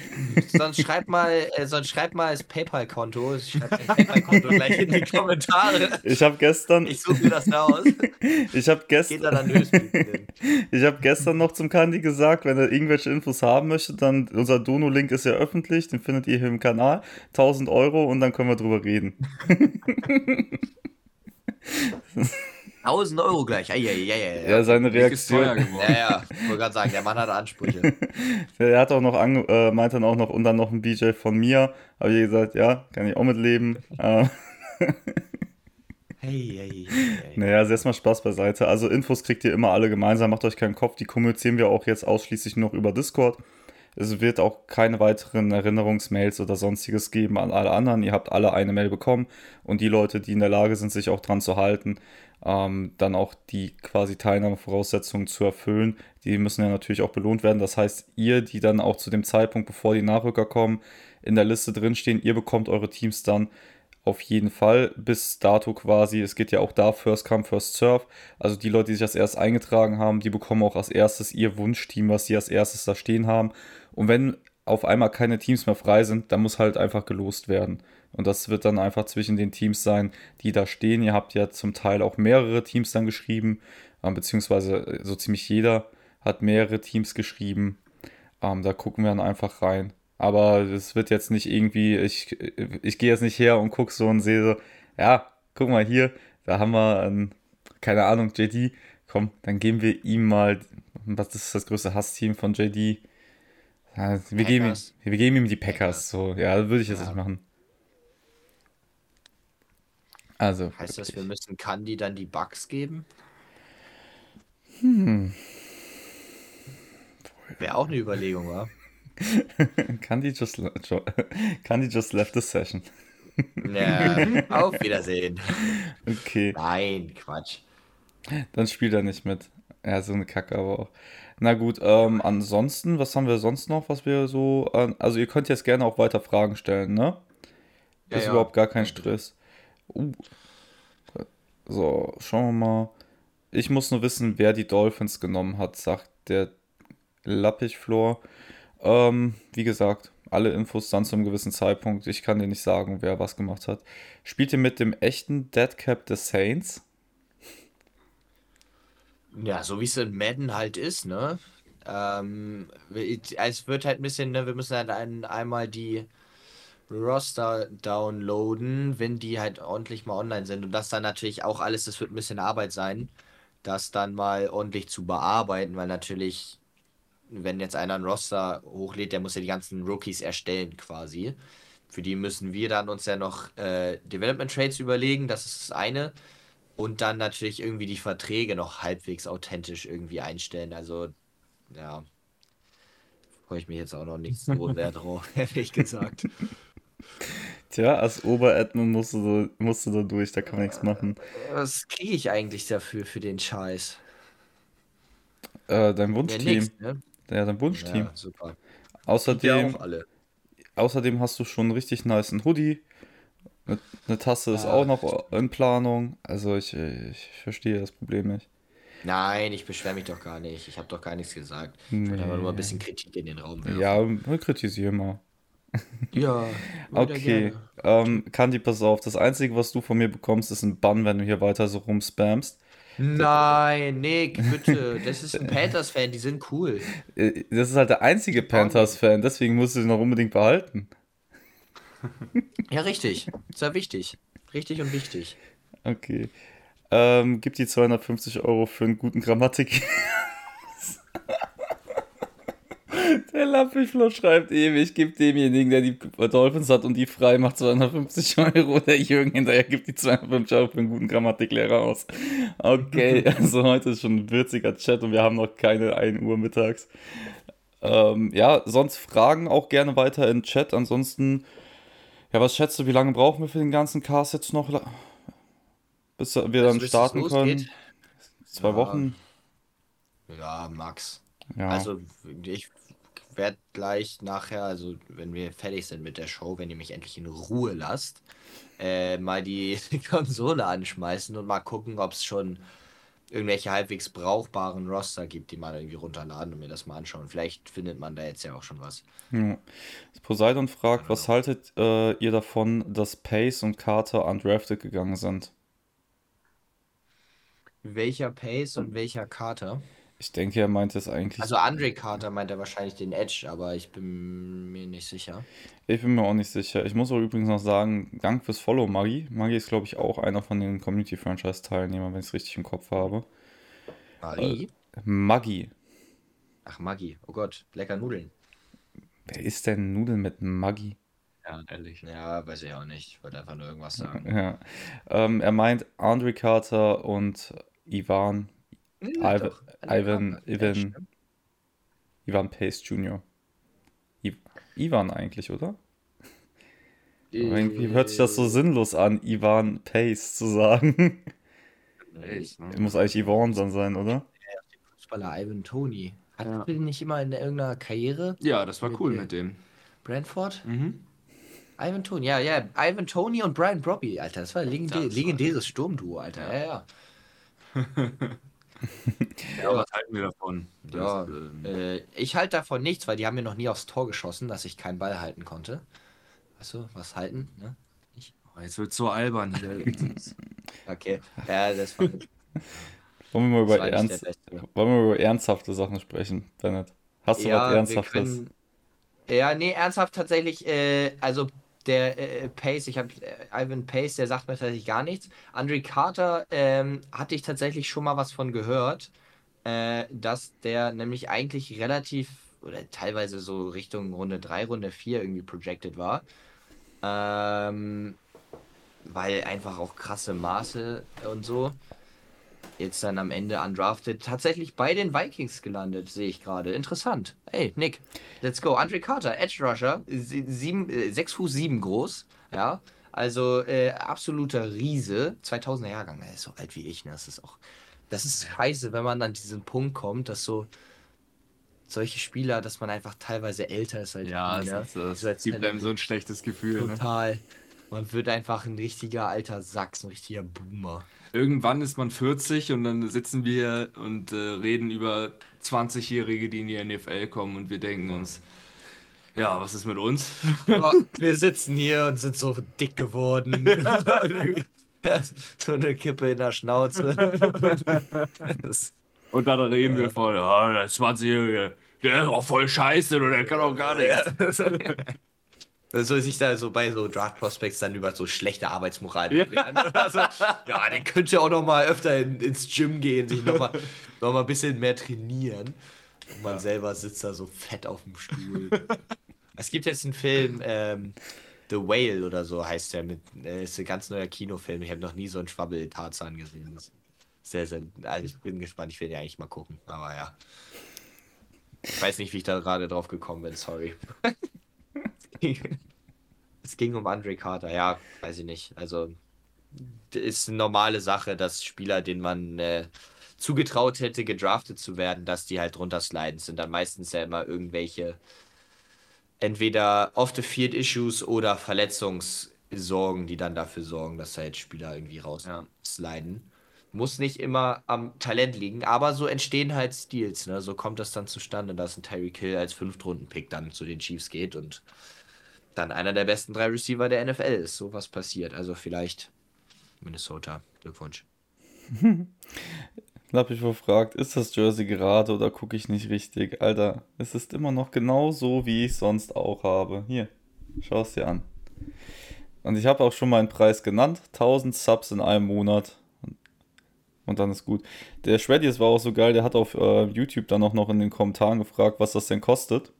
sonst schreib mal, äh, sonst schreib mal das PayPal-Konto. Ich schreib dein PayPal-Konto gleich in die Kommentare. Ich habe gestern, Ich suche mir das raus. ich habe Geht gestern, ich habe gestern noch zum Kandi gesagt, wenn er irgendwelche Infos haben möchte, dann unser Dono-Link ist ja öffentlich, den findet ihr hier im Kanal, 1000 Euro und dann können wir drüber reden. 1000 Euro gleich. Ja, ja, ja, ja. Ja, seine Nick ist teuer Reaktion. geworden. Ja, ja, ich wollte gerade sagen, der Mann hat Ansprüche. Er hat auch noch ange äh, meint dann auch noch und dann noch ein BJ von mir. Habe ich gesagt, ja, kann ich auch mitleben. Äh, Hey, hey, hey. Naja, also erstmal Spaß beiseite. Also Infos kriegt ihr immer alle gemeinsam, macht euch keinen Kopf. Die kommunizieren wir auch jetzt ausschließlich noch über Discord. Es wird auch keine weiteren Erinnerungsmails oder sonstiges geben an alle anderen. Ihr habt alle eine Mail bekommen und die Leute, die in der Lage sind, sich auch dran zu halten, ähm, dann auch die quasi Teilnahmevoraussetzungen zu erfüllen, die müssen ja natürlich auch belohnt werden. Das heißt, ihr, die dann auch zu dem Zeitpunkt, bevor die Nachrücker kommen, in der Liste drinstehen, ihr bekommt eure Teams dann auf jeden Fall bis dato quasi. Es geht ja auch da First Come, First Serve. Also die Leute, die sich als erstes eingetragen haben, die bekommen auch als erstes ihr Wunschteam, was sie als erstes da stehen haben. Und wenn auf einmal keine Teams mehr frei sind, dann muss halt einfach gelost werden. Und das wird dann einfach zwischen den Teams sein, die da stehen. Ihr habt ja zum Teil auch mehrere Teams dann geschrieben, äh, beziehungsweise äh, so ziemlich jeder hat mehrere Teams geschrieben. Ähm, da gucken wir dann einfach rein. Aber es wird jetzt nicht irgendwie, ich, ich gehe jetzt nicht her und gucke so und sehe so, ja, guck mal hier, da haben wir, einen, keine Ahnung, JD, komm, dann geben wir ihm mal, was ist das größte Hassteam von JD? Ja, wir, geben, ihm- Packers. wir geben ihm die Packers, so, ja, würde ich jetzt Ja. nicht machen. Also, Heißt das, wir müssen Candy dann die Bugs geben? hm, Wäre auch eine Überlegung, wa? Candy just, Candy just left the session. Ja, auf Wiedersehen. Okay. Nein, Quatsch. Dann spielt er nicht mit. Ja, so eine Kacke aber auch. Na gut, ähm, ansonsten, was haben wir sonst noch, was wir so. Äh, also, ihr könnt jetzt gerne auch weiter Fragen stellen, ne? Ja, Ist ja. überhaupt gar kein Stress. Uh. So, schauen wir mal. Ich muss nur wissen, wer die Dolphins genommen hat, sagt der Lappich-Flor. Ähm, wie gesagt, alle Infos dann zu einem gewissen Zeitpunkt. Ich kann dir nicht sagen, wer was gemacht hat. Spielt ihr mit dem echten Deadcap des Saints? Ja, so wie es in Madden halt ist, ne? Ähm, es wird halt ein bisschen, ne, wir müssen halt ein, einmal die Roster downloaden, wenn die halt ordentlich mal online sind. Und das dann natürlich auch alles, das wird ein bisschen Arbeit sein, das dann mal ordentlich zu bearbeiten, weil natürlich, wenn jetzt einer ein Roster hochlädt, der muss ja die ganzen Rookies erstellen quasi. Für die müssen wir dann uns ja noch äh, Development Trades überlegen, das ist das eine. Und dann natürlich irgendwie die Verträge noch halbwegs authentisch irgendwie einstellen. Also, ja, freue ich mich jetzt auch noch nicht so sehr drauf, ehrlich gesagt. Tja, als Oberadmin musst du, da- musst du da durch, da kann man nichts machen. Was kriege ich eigentlich dafür, für den Scheiß? Äh, dein Ja, Wunschteam. nix, ne? Ja, dein Wunschteam. Ja, super. Ja, Außerdem, außerdem hast du schon einen richtig nice Hoodie. Eine, Tasse ist Ja. auch noch in Planung. Also ich, ich verstehe das Problem nicht. Nein, ich beschwere mich doch gar nicht. Ich habe doch gar nichts gesagt. Ich wollte einfach nur ein bisschen Kritik in den Raum werfen. Ja, wir kritisieren mal. ja Okay, ähm, Kandi, pass auf. Das Einzige, was du von mir bekommst, ist ein Bann, wenn du hier weiter so rumspamst. Nein, Nick, bitte. Das ist ein Panthers-Fan, die sind cool. Äh, Das ist halt der einzige Panthers-Fan, deswegen musst du den noch unbedingt behalten. Ja, richtig. Ist ja wichtig. Richtig und wichtig. Okay. Ähm, gib die 250 Euro für einen guten Grammatik. Der Lappiflo schreibt ewig, gib demjenigen, der die Dolphins hat und die frei macht 250 Euro. Der Jürgen hinterher gibt die 250 Euro für einen guten Grammatiklehrer aus. Okay, also heute ist schon ein würziger Chat und wir haben noch keine 1 Uhr mittags. Ähm, ja, sonst Fragen auch gerne weiter in Chat. Ansonsten, ja, was schätzt du, wie lange brauchen wir für den ganzen Cast jetzt noch? Bis wir dann bis es starten können? Zwei Ja. Wochen? Ja, Max. Ja. Also, ich werde gleich nachher, also wenn wir fertig sind mit der Show, wenn ihr mich endlich in Ruhe lasst, äh, mal die Konsole anschmeißen und mal gucken, ob es schon irgendwelche halbwegs brauchbaren Roster gibt, die man irgendwie runterladen und mir das mal anschauen. Vielleicht findet man da jetzt ja auch schon was. Ja. Poseidon fragt, was haltet äh, ihr davon, dass Pace und Carter undrafted gegangen sind? Welcher Pace und welcher Carter? Ich denke, er meint es eigentlich. Also Andre Carter meint er wahrscheinlich den Edge, aber ich bin mir nicht sicher. Ich bin mir auch nicht sicher. Ich muss auch übrigens noch sagen, Dank fürs Follow, Maggi. Maggi ist, glaube ich, auch einer von den Community-Franchise-Teilnehmern, wenn ich es richtig im Kopf habe. Marie? Maggi. Ach, Maggi. Oh Gott, lecker Nudeln. Wer ist denn Nudeln mit Maggi? Ja, ehrlich. Ja, weiß ich auch nicht. Ich wollte einfach nur irgendwas sagen. Ja. Ähm, er meint Andre Carter und Ivan, Ja, Ivan, doch. Andre Ivan. Ivan, Ja, stimmt. Ivan Pace Jr. I Ivan eigentlich, oder? Aber irgendwie hört sich das so sinnlos an, Ivan Pace zu sagen. Echt, ne? Muss eigentlich Yvonne dann sein, oder? Fußballer Ivan Tony. Hat Ja. er nicht immer in irgendeiner Karriere? Ja, das war Mit cool dem- mit dem. Brentford? Mhm. Ivan Tony, ja, ja. Ivan Tony und Brian Brobby, Alter. Das war ein legendäres Sturmduo, Alter. Ja, ja. Ja, was halten wir davon? Ja, Das, ähm, äh, ich halte davon nichts, weil die haben mir noch nie aufs Tor geschossen, dass ich keinen Ball halten konnte. Weißt du, was halten? Ne? oh, jetzt wird so albern hier. Okay. Ja, das war, Wollen wir mal über, ernst, wollen wir mal über ernsthafte Sachen sprechen, Bennett? Hast du was Ja, wir Ernsthaftes? können Ja, nee, ernsthaft tatsächlich, äh, also der äh, Pace, ich habe äh, Ivan Pace, der sagt mir tatsächlich gar nichts. Andre Carter ähm, hatte ich tatsächlich schon mal was von gehört, äh, dass der nämlich eigentlich relativ oder teilweise so Richtung Runde 3, Runde 4 irgendwie projected war. Ähm, weil einfach auch krasse Maße und so. Jetzt dann am Ende undrafted. Tatsächlich bei den Vikings gelandet, sehe ich gerade. Interessant. Hey, Nick, let's go. Andre Carter, Edge Rusher, 6 Fuß 7 groß. Ja, also äh, absoluter Riese. 2000er Jahrgang, er ist so alt wie ich. Ne? Das ist auch, das ist scheiße, wenn man an diesen Punkt kommt, dass so solche Spieler, dass man einfach teilweise älter ist als Ja, die, ne? das, als das gibt einem so ein schlechtes Gefühl. Ne? Total. Man wird einfach ein richtiger alter Sachs, ein richtiger Boomer. Irgendwann ist man 40 und dann sitzen wir und äh, reden über 20-Jährige, die in die NFL kommen und wir denken uns, ja, was ist mit uns? wir sitzen hier und sind so dick geworden. so eine Kippe in der Schnauze. Und dann reden wir von, ja, der 20-Jährige, der ist auch voll scheiße oder der kann auch gar nichts. so sich da so bei so Draft Prospects dann über so schlechte Arbeitsmoral oder so. Ja, der könnte auch noch mal öfter in, ins Gym gehen, sich noch mal, noch mal ein bisschen mehr trainieren. Und man selber sitzt da so fett auf dem Stuhl. es gibt jetzt einen Film, ähm, The Whale oder so heißt der, mit, äh, ist ein ganz neuer Kinofilm. Ich habe noch nie so einen Schwabbel-Tarzan gesehen. Sehr, sehr, also ich bin gespannt, ich will den eigentlich mal gucken, aber ja. Ich weiß nicht, wie ich da gerade drauf gekommen bin, sorry. es ging um Andre Carter, ja, weiß ich nicht. Also, ist eine normale Sache, dass Spieler, denen man äh, zugetraut hätte, gedraftet zu werden, dass die halt drunter sliden. Es sind dann meistens ja immer irgendwelche entweder off-the-field-Issues oder Verletzungssorgen, die dann dafür sorgen, dass halt Spieler irgendwie raus Ja. sliden. Muss nicht immer am Talent liegen, aber so entstehen halt Steals, ne? So kommt das dann zustande, dass ein Tyreek Hill als Fünftrunden-Pick dann zu den Chiefs geht und dann einer der besten drei Receiver der NFL ist. So was passiert. Also vielleicht Minnesota. Glückwunsch. Dann habe ich gefragt, ist das Jersey gerade oder gucke ich nicht richtig? Alter, es ist immer noch genau so, wie ich sonst auch habe. Hier, schau es dir an. Und ich habe auch schon meinen Preis genannt. 1000 Subs in einem Monat. Und dann ist gut. Der Shreddies war auch so geil, der hat auf äh, YouTube dann auch noch in den Kommentaren gefragt, was das denn kostet.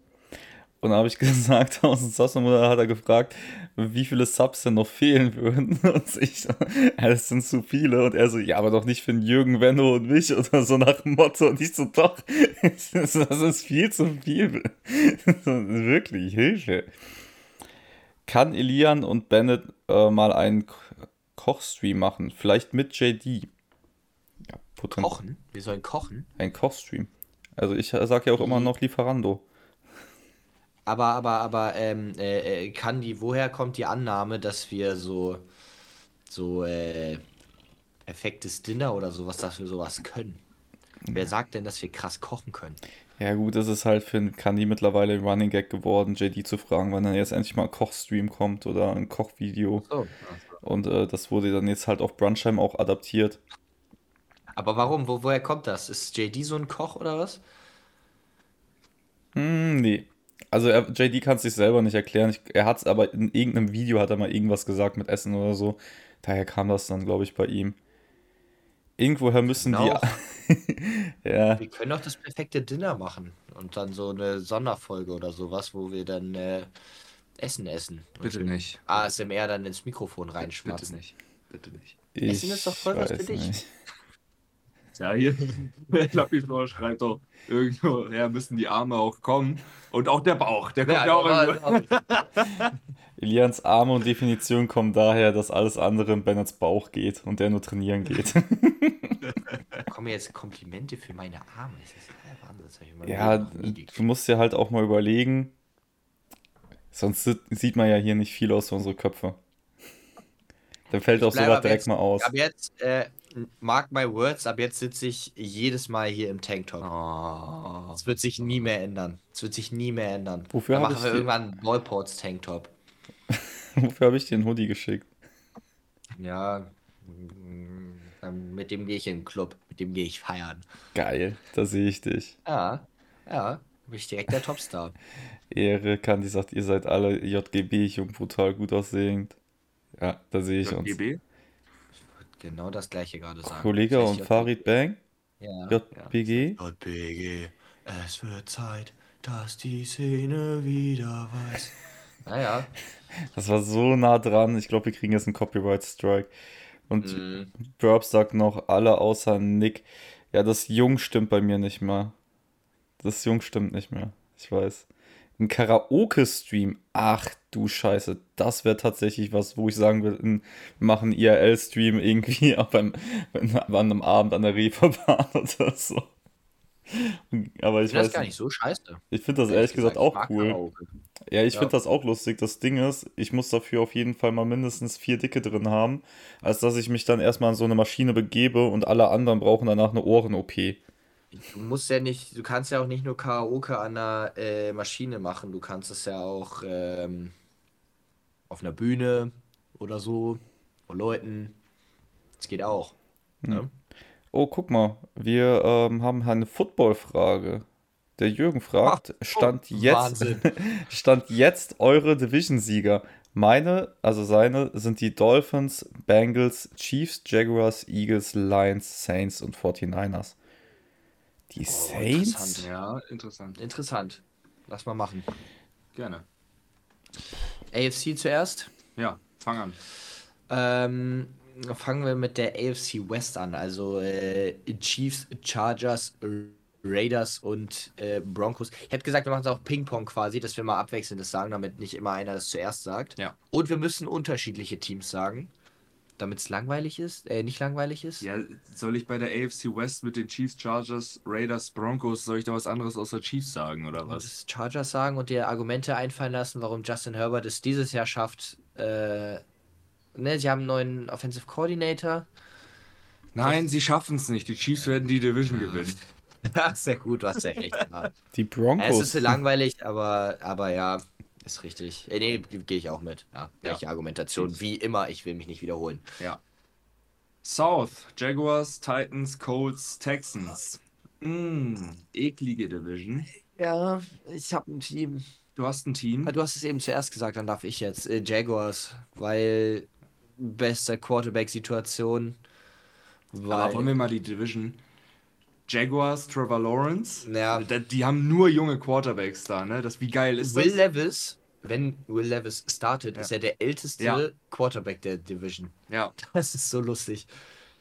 Und da habe ich gesagt, 1000 Subs im Monat hat er gefragt, wie viele Subs denn noch fehlen würden. Und ich ja, das sind zu viele. Und er so, ja, aber doch nicht für den Jürgen, Benno und mich oder so nach dem Motto. Und ich so, doch, das ist viel zu viel. Wirklich, Hilfe. Kann Elian und Bennett äh, mal einen Ko- Kochstream machen? Vielleicht mit JD. Ja, Kochen? Wir sollen kochen. Ein Kochstream. Also ich sage ja auch immer noch Lieferando. Aber, aber, aber, ähm, äh, äh, kann die, woher kommt die Annahme, dass wir so, so, äh, perfektes Dinner oder sowas, dass wir sowas können? Wer sagt denn, dass wir krass kochen können? Ja gut, das ist halt für einen Kandi mittlerweile ein Running Gag geworden, JD zu fragen, wann dann jetzt endlich mal ein Kochstream kommt oder ein Kochvideo. So. Und äh, das wurde dann jetzt halt auf Brunchheim auch adaptiert. Aber warum? Wo, woher kommt das? Ist JD so ein Koch oder was? Hm, nee. Also er, JD kann es sich selber nicht erklären. Ich, er hat es aber in irgendeinem Video hat er mal irgendwas gesagt mit Essen oder so. Daher kam das dann, glaube ich, bei ihm. Irgendwoher müssen Genau. die. ja, Wir können doch das perfekte Dinner machen und dann so eine Sonderfolge oder sowas, wo wir dann äh, Essen essen. Und Bitte nicht. ASMR dann ins Mikrofon Bitte reinschmatzen. nicht. Bitte nicht. ich Essen ist doch voll was für dich. nicht. Ja, hier. Lapiflor schreibt doch, irgendwoher müssen die Arme auch kommen. Und auch der Bauch. Der kommt ja, auch irgendwo. Elians Arme und Definition kommen daher, dass alles andere in Bennets Bauch geht und der nur trainieren geht. kommen jetzt Komplimente für meine Arme. Das ist ja Wahnsinn. Das hab ich meinem ja, du musst dir halt auch mal überlegen, sonst si- sieht man ja hier nicht viel aus für unsere Köpfe. Dann fällt auch sowas direkt jetzt- mal aus. Ab jetzt, äh, mark my words, ab jetzt sitze ich jedes Mal hier im Tanktop. Oh. Das wird sich nie mehr ändern. Das wird sich nie mehr ändern. Wofür Dann machen ich wir die- irgendwann einen Ballports Tanktop. Wofür habe ich dir einen Hoodie geschickt? Ja, mit dem gehe ich in den Club. Mit dem gehe ich feiern. Geil, da sehe ich dich. Ja, ja, bin ich direkt der Topstar. Ehre. Kandi sagt, ihr seid alle JGB, jung, brutal, gut aussehend. Ja, da sehe ich uns. JGB? Genau das gleiche gerade sagen. Kollege Das heißt und. Farid Bang, Ja. JBG. JBG, es wird Zeit, dass die Szene wieder weiß. Naja. Das war so nah dran. Ich glaube, wir kriegen jetzt einen Copyright Strike. Und Mhm. Burp sagt noch, alle außer Nick. Ja, das Jung stimmt bei mir nicht mehr. Das Jung stimmt nicht mehr. Ich weiß. Ein Karaoke-Stream. Ach du Scheiße. Das wäre tatsächlich was, wo ich sagen will, ein- wir machen einen IRL-Stream irgendwie auch beim, an einem Abend an der Reeperbahn oder so. Aber Ich ich weiß gar nicht. so scheiße. Ich finde das ehrlich gesagt Ich auch cool. Karaoke. Ja, ich Ja. finde das auch lustig. Das Ding ist, ich muss dafür auf jeden Fall mal mindestens vier Dicke drin haben, als dass ich mich dann erstmal in so eine Maschine begebe und alle anderen brauchen danach eine Ohren-OP. Du musst ja nicht, du kannst ja auch nicht nur Karaoke an einer äh, Maschine machen, du kannst es ja auch ähm, auf einer Bühne oder so, vor Leuten. Das geht auch. Ne? Oh, guck mal, wir ähm, haben eine Football-Frage. Der Jürgen fragt, stand jetzt, stand jetzt eure Division-Sieger? Meine, also seine, sind die Dolphins, Bengals, Chiefs, Jaguars, Eagles, Lions, Saints und 49ers. Die Saints? interessant. Ja, interessant. Interessant. Lass mal machen. Gerne. AFC zuerst. Ja, fang an. Ähm, fangen wir mit der AFC West an. Also äh, Chiefs, Chargers, Raiders und äh, Broncos. Ich hätte gesagt, wir machen es auch Ping-Pong quasi, dass wir mal abwechselndes sagen, damit nicht immer einer das zuerst sagt. Ja. Und wir müssen unterschiedliche Teams sagen, damit es langweilig ist, äh, nicht langweilig ist. Ja, soll ich bei der AFC West mit den Chiefs, Chargers, Raiders, Broncos, soll ich da was anderes außer Chiefs sagen oder was? das Chargers sagen und dir Argumente einfallen lassen, warum Justin Herbert es dieses Jahr schafft. Äh, ne, sie haben einen neuen Offensive Coordinator. Nein, sie schaffen es nicht. Die Chiefs werden die Division gewinnen. Ja, sehr gut, du hast ja recht. Die Ja, Es Broncos. ist langweilig, aber, aber ja, ist richtig. Äh, nee, gehe ich auch mit. Ja, gleiche Ja. Argumentation. Wie immer, ich will mich nicht wiederholen. Ja. South, Jaguars, Titans, Colts, Texans. Mm, eklige Division. Ja, ich habe ein Team. Du hast ein Team. Du hast es eben zuerst gesagt, dann darf ich jetzt. Äh, Jaguars, weil beste Quarterback-Situation. Aber wollen Weil. wir mal die Division. Jaguars, Trevor Lawrence. Ja. Da- Die haben nur junge Quarterbacks da, ne? Das, wie geil ist Will das? Levis, wenn Will Levis startet, Ja. ist er der älteste Ja. Quarterback der Division. Ja. Das ist so lustig.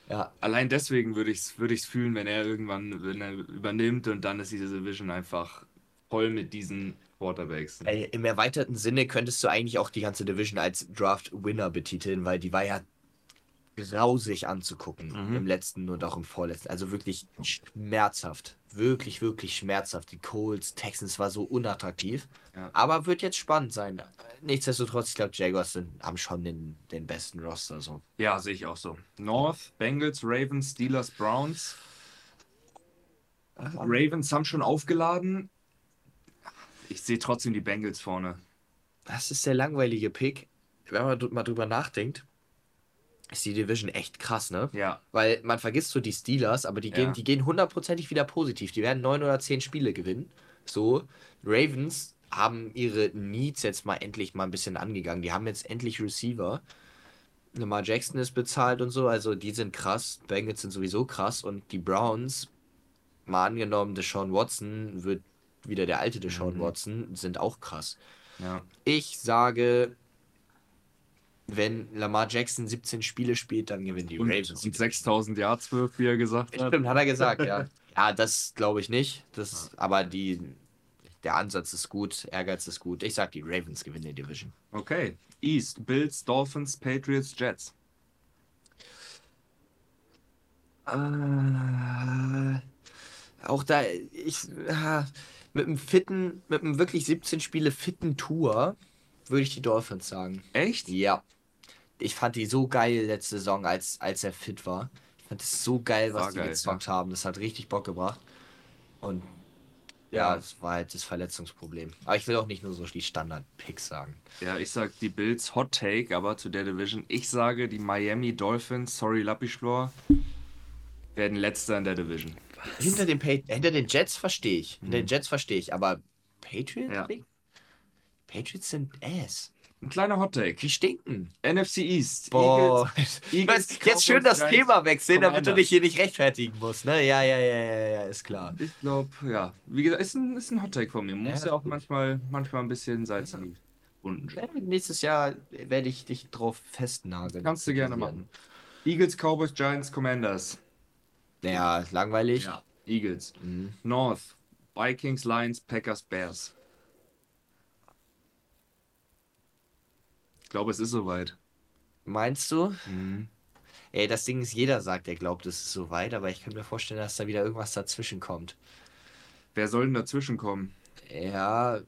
Ja, Allein deswegen würde ich es würd ich's fühlen, wenn er irgendwann wenn er übernimmt und dann ist diese Division einfach voll mit diesen Quarterbacks. Ey, Im erweiterten Sinne könntest du eigentlich auch die ganze Division als Draft-Winner betiteln, weil die war ja grausig anzugucken Mhm. im letzten und auch im vorletzten. Also wirklich schmerzhaft. Wirklich, wirklich schmerzhaft. Die Colts, Texans war so unattraktiv. Ja. Aber wird jetzt spannend sein. Nichtsdestotrotz, ich glaube, Jaguars sind, haben schon den, den besten Roster. So. Ja, sehe ich auch so. North, Bengals, Ravens, Steelers, Browns. Ravens haben schon aufgeladen. Ich sehe trotzdem die Bengals vorne. Das ist der langweilige Pick. Wenn man mal drüber nachdenkt, ist die Division echt krass, ne? Ja, Weil man vergisst so die Steelers, aber die gehen, Ja. die gehen hundertprozentig wieder positiv. Die werden neun oder zehn Spiele gewinnen. So, Ravens haben ihre Needs jetzt mal endlich mal ein bisschen angegangen. Die haben jetzt endlich Receiver. Lamar Jackson ist bezahlt und so, also die sind krass. Bengals sind sowieso krass und die Browns, mal angenommen, Deshaun Watson wird wieder der alte Deshaun Mhm. Watson, sind auch krass. ja. Ich sage, wenn Lamar Jackson 17 Spiele spielt, dann gewinnen die Und, Ravens. und 6000 Yards wirft, wie er gesagt hat. Stimmt, hat er gesagt, ja. Ja, das glaube ich nicht. Das, aber die, der Ansatz ist gut, Ehrgeiz ist gut. Ich sag, die Ravens gewinnen die Division. Okay. East, Bills, Dolphins, Patriots, Jets. Äh, auch da, ich, äh, mit einem fitten, mit einem wirklich 17 Spiele fitten Tour würde ich die Dolphins sagen. Echt? Ja. Ich fand die so geil letzte Saison, als, als er fit war. Ich fand es so geil, was War die geil, gezockt haben. Das hat richtig Bock gebracht. Und Ja. ja, es war halt das Verletzungsproblem. Aber ich will auch nicht nur so die Standard-Picks sagen. Ja, ich sag die Bills Hot Take, aber zu der Division. Ich sage, die Miami Dolphins, sorry Lappischlor, werden letzter in der Division. Hinter den, Pa- hinter den Jets verstehe ich. Hinter den Jets verstehe ich. Aber Patriots? Ja. Patriots sind ass. Ein kleiner Hottake. Die stinken. NFC East. Boah. Eagles, Eagles, jetzt schön das Thema wechseln, damit du dich hier nicht rechtfertigen musst. Ne? Ja, ja, ja, ja, ja, ist klar. Ich glaube, ja. Wie gesagt, ist ein, ist ein Hottake von mir. Man Ja, muss ja auch gut. manchmal, manchmal ein bisschen Salz in die Wunden streuen. nächstes Jahr werde ich dich drauf festnageln. Kannst du gerne machen. Eagles, Cowboys, Giants, Commanders. Ja, langweilig. Ja. Eagles. Mhm. North. Vikings, Lions, Packers, Bears. Glaube, es ist soweit. Meinst du? Ey, das Ding ist, jeder sagt, er glaubt, es ist soweit, aber ich kann mir vorstellen, dass da wieder irgendwas dazwischen kommt. Wer soll denn dazwischen kommen? Ja,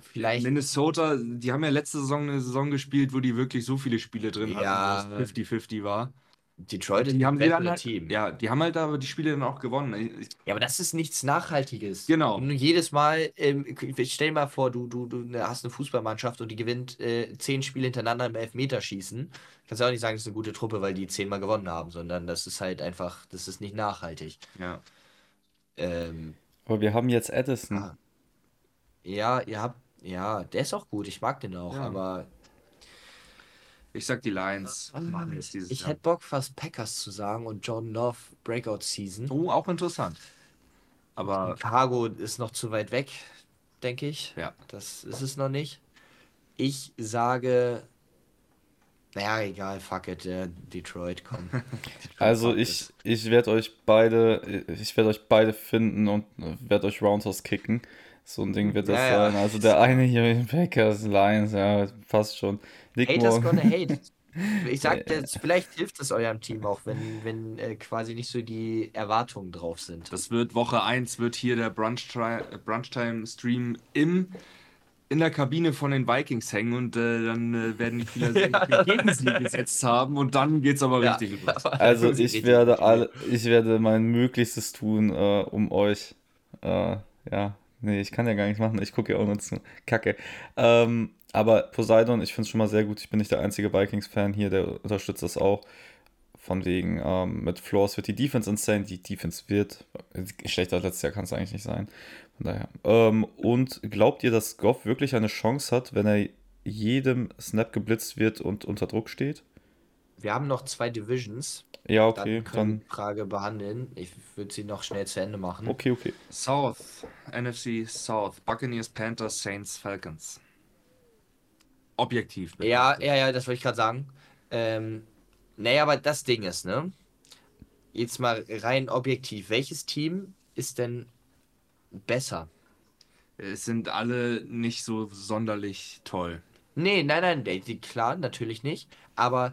vielleicht. Minnesota, die haben ja letzte Saison eine Saison gespielt, wo die wirklich so viele Spiele drin Ja. hatten, wo es 50-50 war. Detroit ist Die haben die dann halt, Team. ja, die haben halt aber die Spiele dann auch gewonnen. Ich- Ja, aber das ist nichts Nachhaltiges. Genau. Nur jedes Mal, ähm, stell dir mal vor, du, du, du hast eine Fußballmannschaft und die gewinnt äh, zehn Spiele hintereinander im Elfmeterschießen. Kannst du auch nicht sagen, das ist eine gute Truppe, weil die zehnmal gewonnen haben, sondern das ist halt einfach, das ist nicht nachhaltig. Ja. Ähm, Aber wir haben jetzt Addison. Ah. ja, ihr habt, ja, der ist auch gut, ich mag den auch, Ja. aber Ich sag die Lions. machen es dieses ich Jahr. hätte Bock, fast Packers zu sagen und Jordan Love Breakout Season. Oh, auch interessant. Aber Chicago ist noch zu weit weg, denke ich. ja, Das ist es noch nicht. Ich sage. Naja, egal, fuck it, äh, Detroit, komm. Also ich, ich werde euch beide, ich werde euch beide finden und werde euch Roundhouse kicken. So ein Ding wird das Ja, ja. sein. Also der eine hier, Packers, Lions, ja, passt schon. Nick Haters Moore. gonna hate. Ich sag, das, vielleicht hilft es eurem Team auch, wenn, wenn äh, quasi nicht so die Erwartungen drauf sind. das wird Woche 1 wird hier der Brunchtime Brunchtime Stream im in der Kabine von den Vikings hängen und äh, dann äh, werden die Spieler sich gegen sie gesetzt haben und dann geht's aber Ja. richtig los. Also ich richtig werde alle, ich werde mein Möglichstes tun, äh, um euch, äh, ja, nee, ich kann ja gar nicht machen, ich gucke ja auch nur zu. Kacke. Ähm, aber Poseidon, ich finde es schon mal sehr gut. Ich bin nicht der einzige Vikings-Fan hier, der unterstützt das auch. Von wegen, ähm, mit Floors wird die Defense insane. Die Defense wird, schlechter als letztes Jahr kann es eigentlich nicht sein. Von daher. Ähm, und glaubt ihr, dass Goff wirklich eine Chance hat, wenn er jedem Snap geblitzt wird und unter Druck steht? Wir haben noch zwei Divisions. Ja, Dann okay, können wir dann. die Frage behandeln. Ich würde sie noch schnell zu Ende machen. Okay, okay. South, NFC South, Buccaneers, Panthers, Saints, Falcons. Objektiv. Ja, betrachtet. ja, ja, das wollte ich gerade sagen. Ähm, naja, aber das Ding ist, ne? Jetzt mal rein objektiv. Welches Team ist denn besser? Es sind alle nicht so sonderlich toll. Nee, nein, nein, die, klar, natürlich nicht. Aber äh,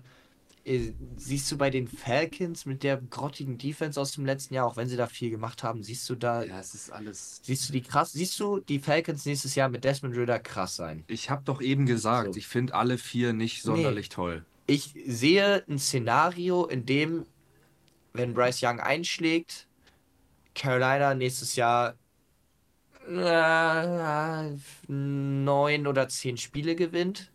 siehst du bei den Falcons mit der grottigen Defense aus dem letzten Jahr, auch wenn sie da viel gemacht haben, siehst du da, Ja, es ist alles. siehst du die krass, siehst du die Falcons nächstes Jahr mit Desmond Ritter krass sein? Ich habe doch eben gesagt, So. ich finde alle vier nicht sonderlich toll. Ich sehe ein Szenario, in dem, wenn Bryce Young einschlägt, Carolina nächstes Jahr äh, neun oder zehn Spiele gewinnt.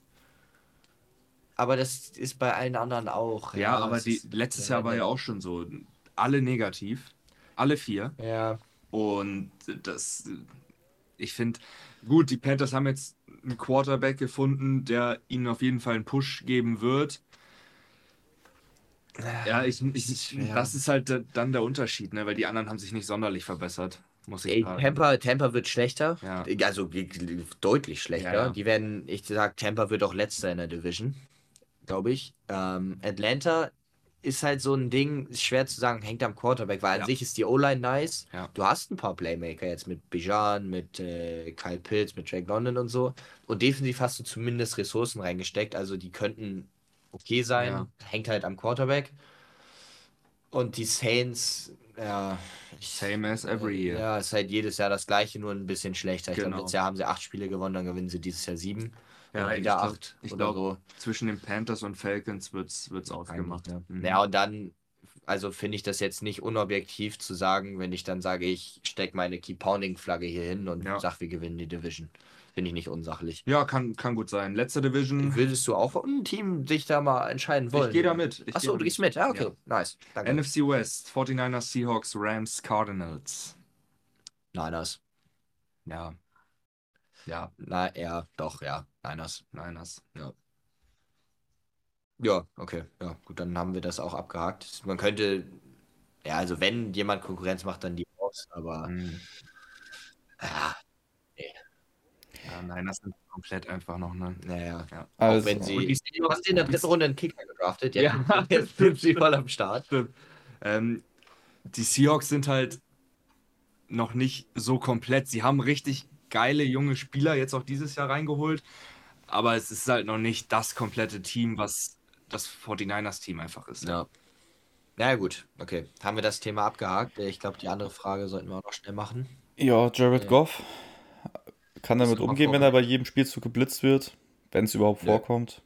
Aber das ist bei allen anderen auch. Ja, aber es die, letztes Jahr war ja auch schon so. Alle negativ. Alle vier. Ja, Und das, ich finde, gut, die Panthers haben jetzt einen Quarterback gefunden, der ihnen auf jeden Fall einen Push geben wird. Ja, ich, ich, schwer. das ist halt dann der Unterschied, ne? weil die anderen haben sich nicht sonderlich verbessert, muss ich Ey, sagen. Tampa, Tampa wird schlechter. Ja. Also deutlich schlechter. Ja, ja. Die werden, ich sag, Tampa wird auch letzter in der Division. Glaube ich. Ähm, Atlanta ist halt so ein Ding, ist schwer zu sagen, hängt am Quarterback, weil an Ja. sich ist die O-Line nice. Ja. Du hast ein paar Playmaker jetzt mit Bijan, mit äh, Kyle Pitts, mit Drake London und so. Und defensiv hast du zumindest Ressourcen reingesteckt, also die könnten okay sein. Ja. Hängt halt am Quarterback. Und die Saints, ja. Same as every year. ja, ist halt jedes Jahr das gleiche, nur ein bisschen schlechter. Ich glaube, Genau. letztes Jahr haben sie acht Spiele gewonnen, dann gewinnen sie dieses Jahr sieben. Ja, Oder ich wieder glaub- glaube, zwischen den Panthers und Falcons wird es ausgemacht. Ja. Mhm. ja, und dann, also finde ich das jetzt nicht unobjektiv zu sagen, wenn ich dann sage, ich stecke meine Keep-Pounding-Flagge hier hin und Ja. sage, wir gewinnen die Division. Finde ich nicht unsachlich. Ja, kann, kann gut sein. Letzte Division. Würdest du auch ein Team sich da mal entscheiden wollen? Ich gehe da mit. Ich Achso, du gehst mit. Ja, okay. Ja. Nice. Danke. NFC West, 49ers, Seahawks, Rams, Cardinals. Niners. Ja. Ja, Na, ja, doch, ja. Niners. Niners. Ja, okay. Ja, gut, dann haben wir das auch abgehakt. Man könnte, ja, also wenn jemand Konkurrenz macht, dann die Hawks, aber Mhm. ja, Ja, Niners sind komplett einfach noch, ne? naja. Ja. Also, Auch wenn sie. Und die Du hast in der dritten Runde einen Kicker gedraftet, ja. Ja. Jetzt sind sie voll am Start. Ähm, die Seahawks sind halt noch nicht so komplett. Sie haben richtig geile junge Spieler jetzt auch dieses Jahr reingeholt, aber es ist halt noch nicht das komplette Team, was das 49ers-Team einfach ist. Ja. Na ja, gut, okay. Haben wir das Thema abgehakt? Ich glaube, die andere Frage sollten wir auch noch schnell machen. Ja, Jared Ja. Goff kann damit umgehen, wenn er bei jedem Spielzug geblitzt wird, wenn es überhaupt Ja. vorkommt.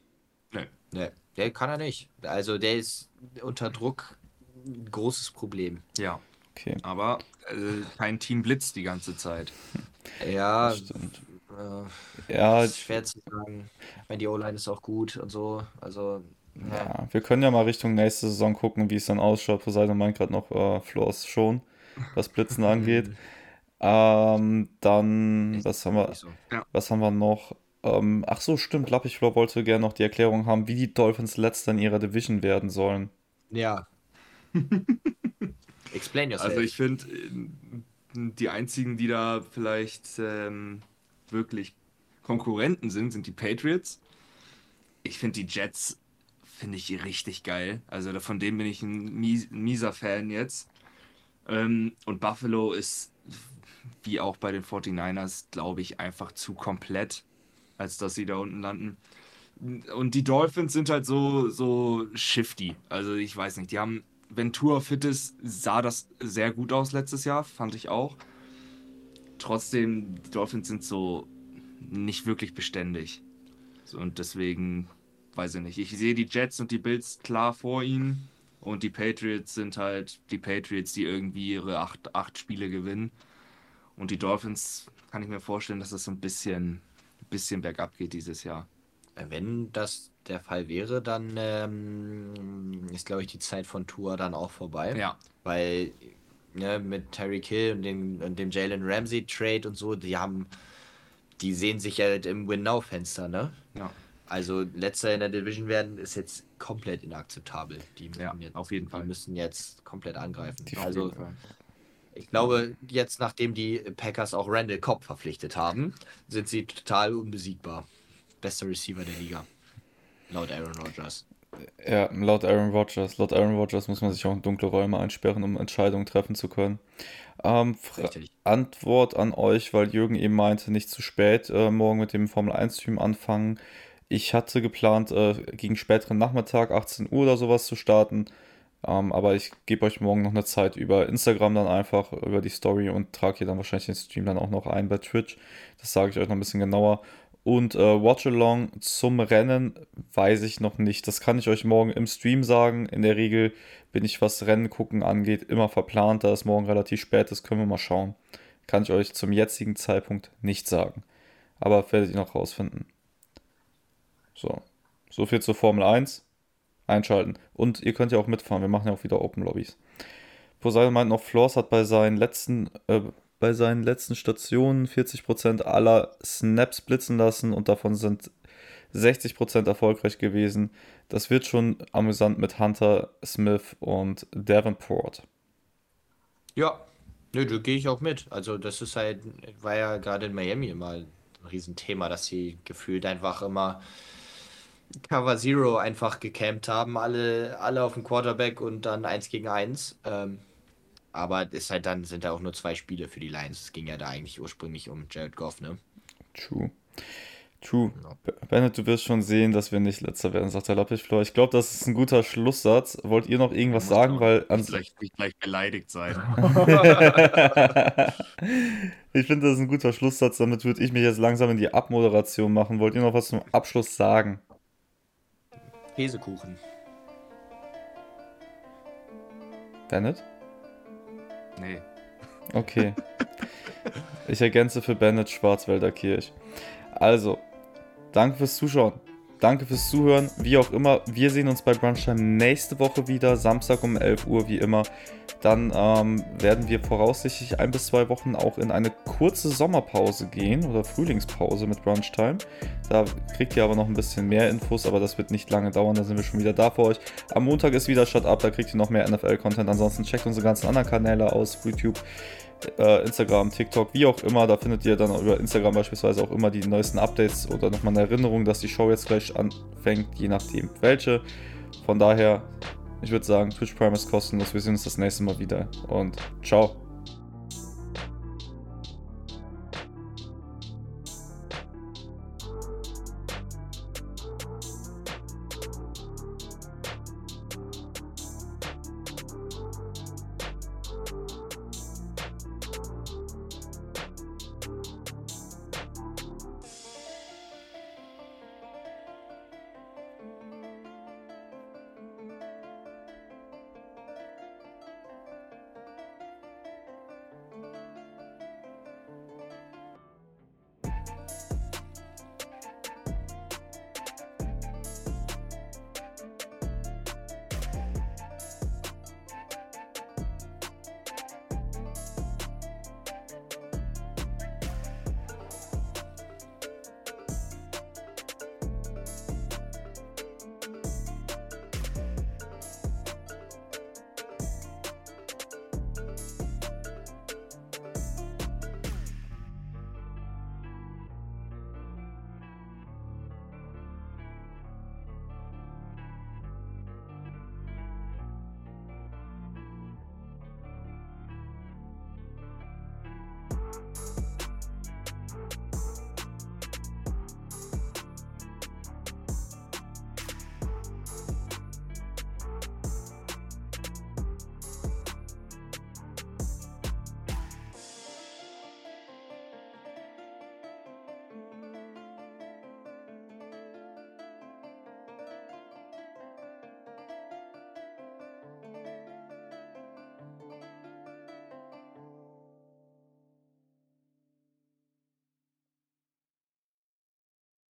Ne, der kann er nicht. Also der ist unter Druck ein großes Problem. Ja, Okay, aber äh, kein Team blitzt die ganze Zeit. Ja, das stimmt. äh, Ja, ist schwer zu sagen. Ich meine, die O-Line ist auch gut und so. Also, ja. ja, wir können ja mal Richtung nächste Saison gucken, wie es dann ausschaut. Poseidon meint gerade noch äh, Floors schon, was Blitzen angeht. Ähm, dann, was haben wir, so. was haben wir noch? Ähm, ach so, stimmt, Lappichflor wollte gerne noch die Erklärung haben, wie die Dolphins letzter in ihrer Division werden sollen. Ja. Explain yourself. Also ich finde, die einzigen, die da vielleicht ähm, wirklich Konkurrenten sind, sind die Patriots. Ich finde die Jets, finde ich richtig geil. Also von denen bin ich ein mies, mieser Fan jetzt. Ähm, und Buffalo ist, wie auch bei den 49ers, glaube ich, einfach zu komplett, als dass sie da unten landen. Und die Dolphins sind halt so, so shifty. Also ich weiß nicht, die haben, wenn Tour fit ist, sah das sehr gut aus letztes Jahr, fand ich auch. Trotzdem, die Dolphins sind so nicht wirklich beständig. So, und deswegen, weiß ich nicht. Ich sehe die Jets und die Bills klar vor ihnen. Und die Patriots sind halt die Patriots, die irgendwie ihre acht, acht Spiele gewinnen. Und die Dolphins kann ich mir vorstellen, dass das so ein bisschen, bisschen bergab geht dieses Jahr. Wenn das der Fall wäre, dann ähm, ist, glaube ich, die Zeit von Tour dann auch vorbei. Ja, Weil ne, mit Terry Kill und dem, und dem Jalen Ramsey Trade und so, die haben, die sehen sich ja im Win-Now-Fenster, ne? ja, Also letzter in der Division werden ist jetzt komplett inakzeptabel. Die müssen ja, jetzt, auf jeden die Fall. müssen jetzt komplett angreifen. Die- also ich glaube, jetzt nachdem die Packers auch Randall Cobb verpflichtet haben, sind sie total unbesiegbar. Bester Receiver der Liga. Laut Aaron Rodgers. Ja, laut Aaron Rodgers. Laut Aaron Rodgers muss man sich auch in dunkle Räume einsperren, um Entscheidungen treffen zu können. Ähm. Antwort an euch, weil Jürgen eben meinte, nicht zu spät äh, morgen mit dem Formel 1-Stream anfangen. Ich hatte geplant, äh, gegen späteren Nachmittag, 18 Uhr oder sowas zu starten. Ähm, aber ich gebe euch morgen noch eine Zeit über Instagram dann einfach, über die Story und trage hier dann wahrscheinlich den Stream dann auch noch ein bei Twitch. Das sage ich euch noch ein bisschen genauer. Und äh, Watch-Along zum Rennen weiß ich noch nicht. Das kann ich euch morgen im Stream sagen. In der Regel bin ich, was Rennen gucken angeht, immer verplant. Da es morgen relativ spät ist, können wir mal schauen. Kann ich euch zum jetzigen Zeitpunkt nicht sagen. Aber werdet ihr noch rausfinden. So. So viel zur Formel 1. Einschalten. Und ihr könnt ja auch mitfahren. Wir machen ja auch wieder Open Lobbys. Poseidon meint noch, Floors hat bei seinen letzten, äh, bei seinen letzten Stationen 40% aller Snaps blitzen lassen und davon sind 60% erfolgreich gewesen. Das wird schon amüsant mit Hunter, Smith und Davenport. Ja, nö, da gehe ich auch mit. Also das ist halt, war ja gerade in Miami immer ein Riesenthema, dass sie gefühlt einfach immer Cover Zero einfach gecampt haben, alle, alle auf dem Quarterback und dann eins gegen eins. Ähm, aber ist halt dann sind da auch nur zwei Spiele für die Lions. Es ging ja da eigentlich ursprünglich um Jared Goff, ne? True. True. Ja. Bennett, du wirst schon sehen, dass wir nicht letzter werden, sagt der Lappichflor. Ich glaube, das ist ein guter Schlusssatz. Wollt ihr noch irgendwas sagen? Weil gleich, nicht gleich beleidigt sein. ich finde, das ist ein guter Schlusssatz. Damit würde ich mich jetzt langsam in die Abmoderation machen. Wollt ihr noch was zum Abschluss sagen? Käsekuchen. Bennett? Nee. Okay. Ich ergänze für Bennett Schwarzwälder Kirch. Also, danke fürs Zuschauen. danke fürs Zuhören. Wie auch immer, wir sehen uns bei Brunchtime nächste Woche wieder, Samstag um 11 Uhr, wie immer. Dann ähm, werden wir voraussichtlich ein bis zwei Wochen auch in eine kurze Sommerpause gehen oder Frühlingspause mit Brunchtime. Da kriegt ihr aber noch ein bisschen mehr Infos, aber das wird nicht lange dauern, da sind wir schon wieder da für euch. Am Montag ist wieder Shut Up, da kriegt ihr noch mehr NFL-Content. Ansonsten checkt unsere ganzen anderen Kanäle aus, YouTube, äh, Instagram, TikTok, wie auch immer. Da findet ihr dann über Instagram beispielsweise auch immer die neuesten Updates oder nochmal eine Erinnerung, dass die Show jetzt gleich anfängt, je nachdem welche. Von daher, ich würde sagen, Twitch Prime ist kostenlos. Wir sehen uns das nächste Mal wieder und ciao.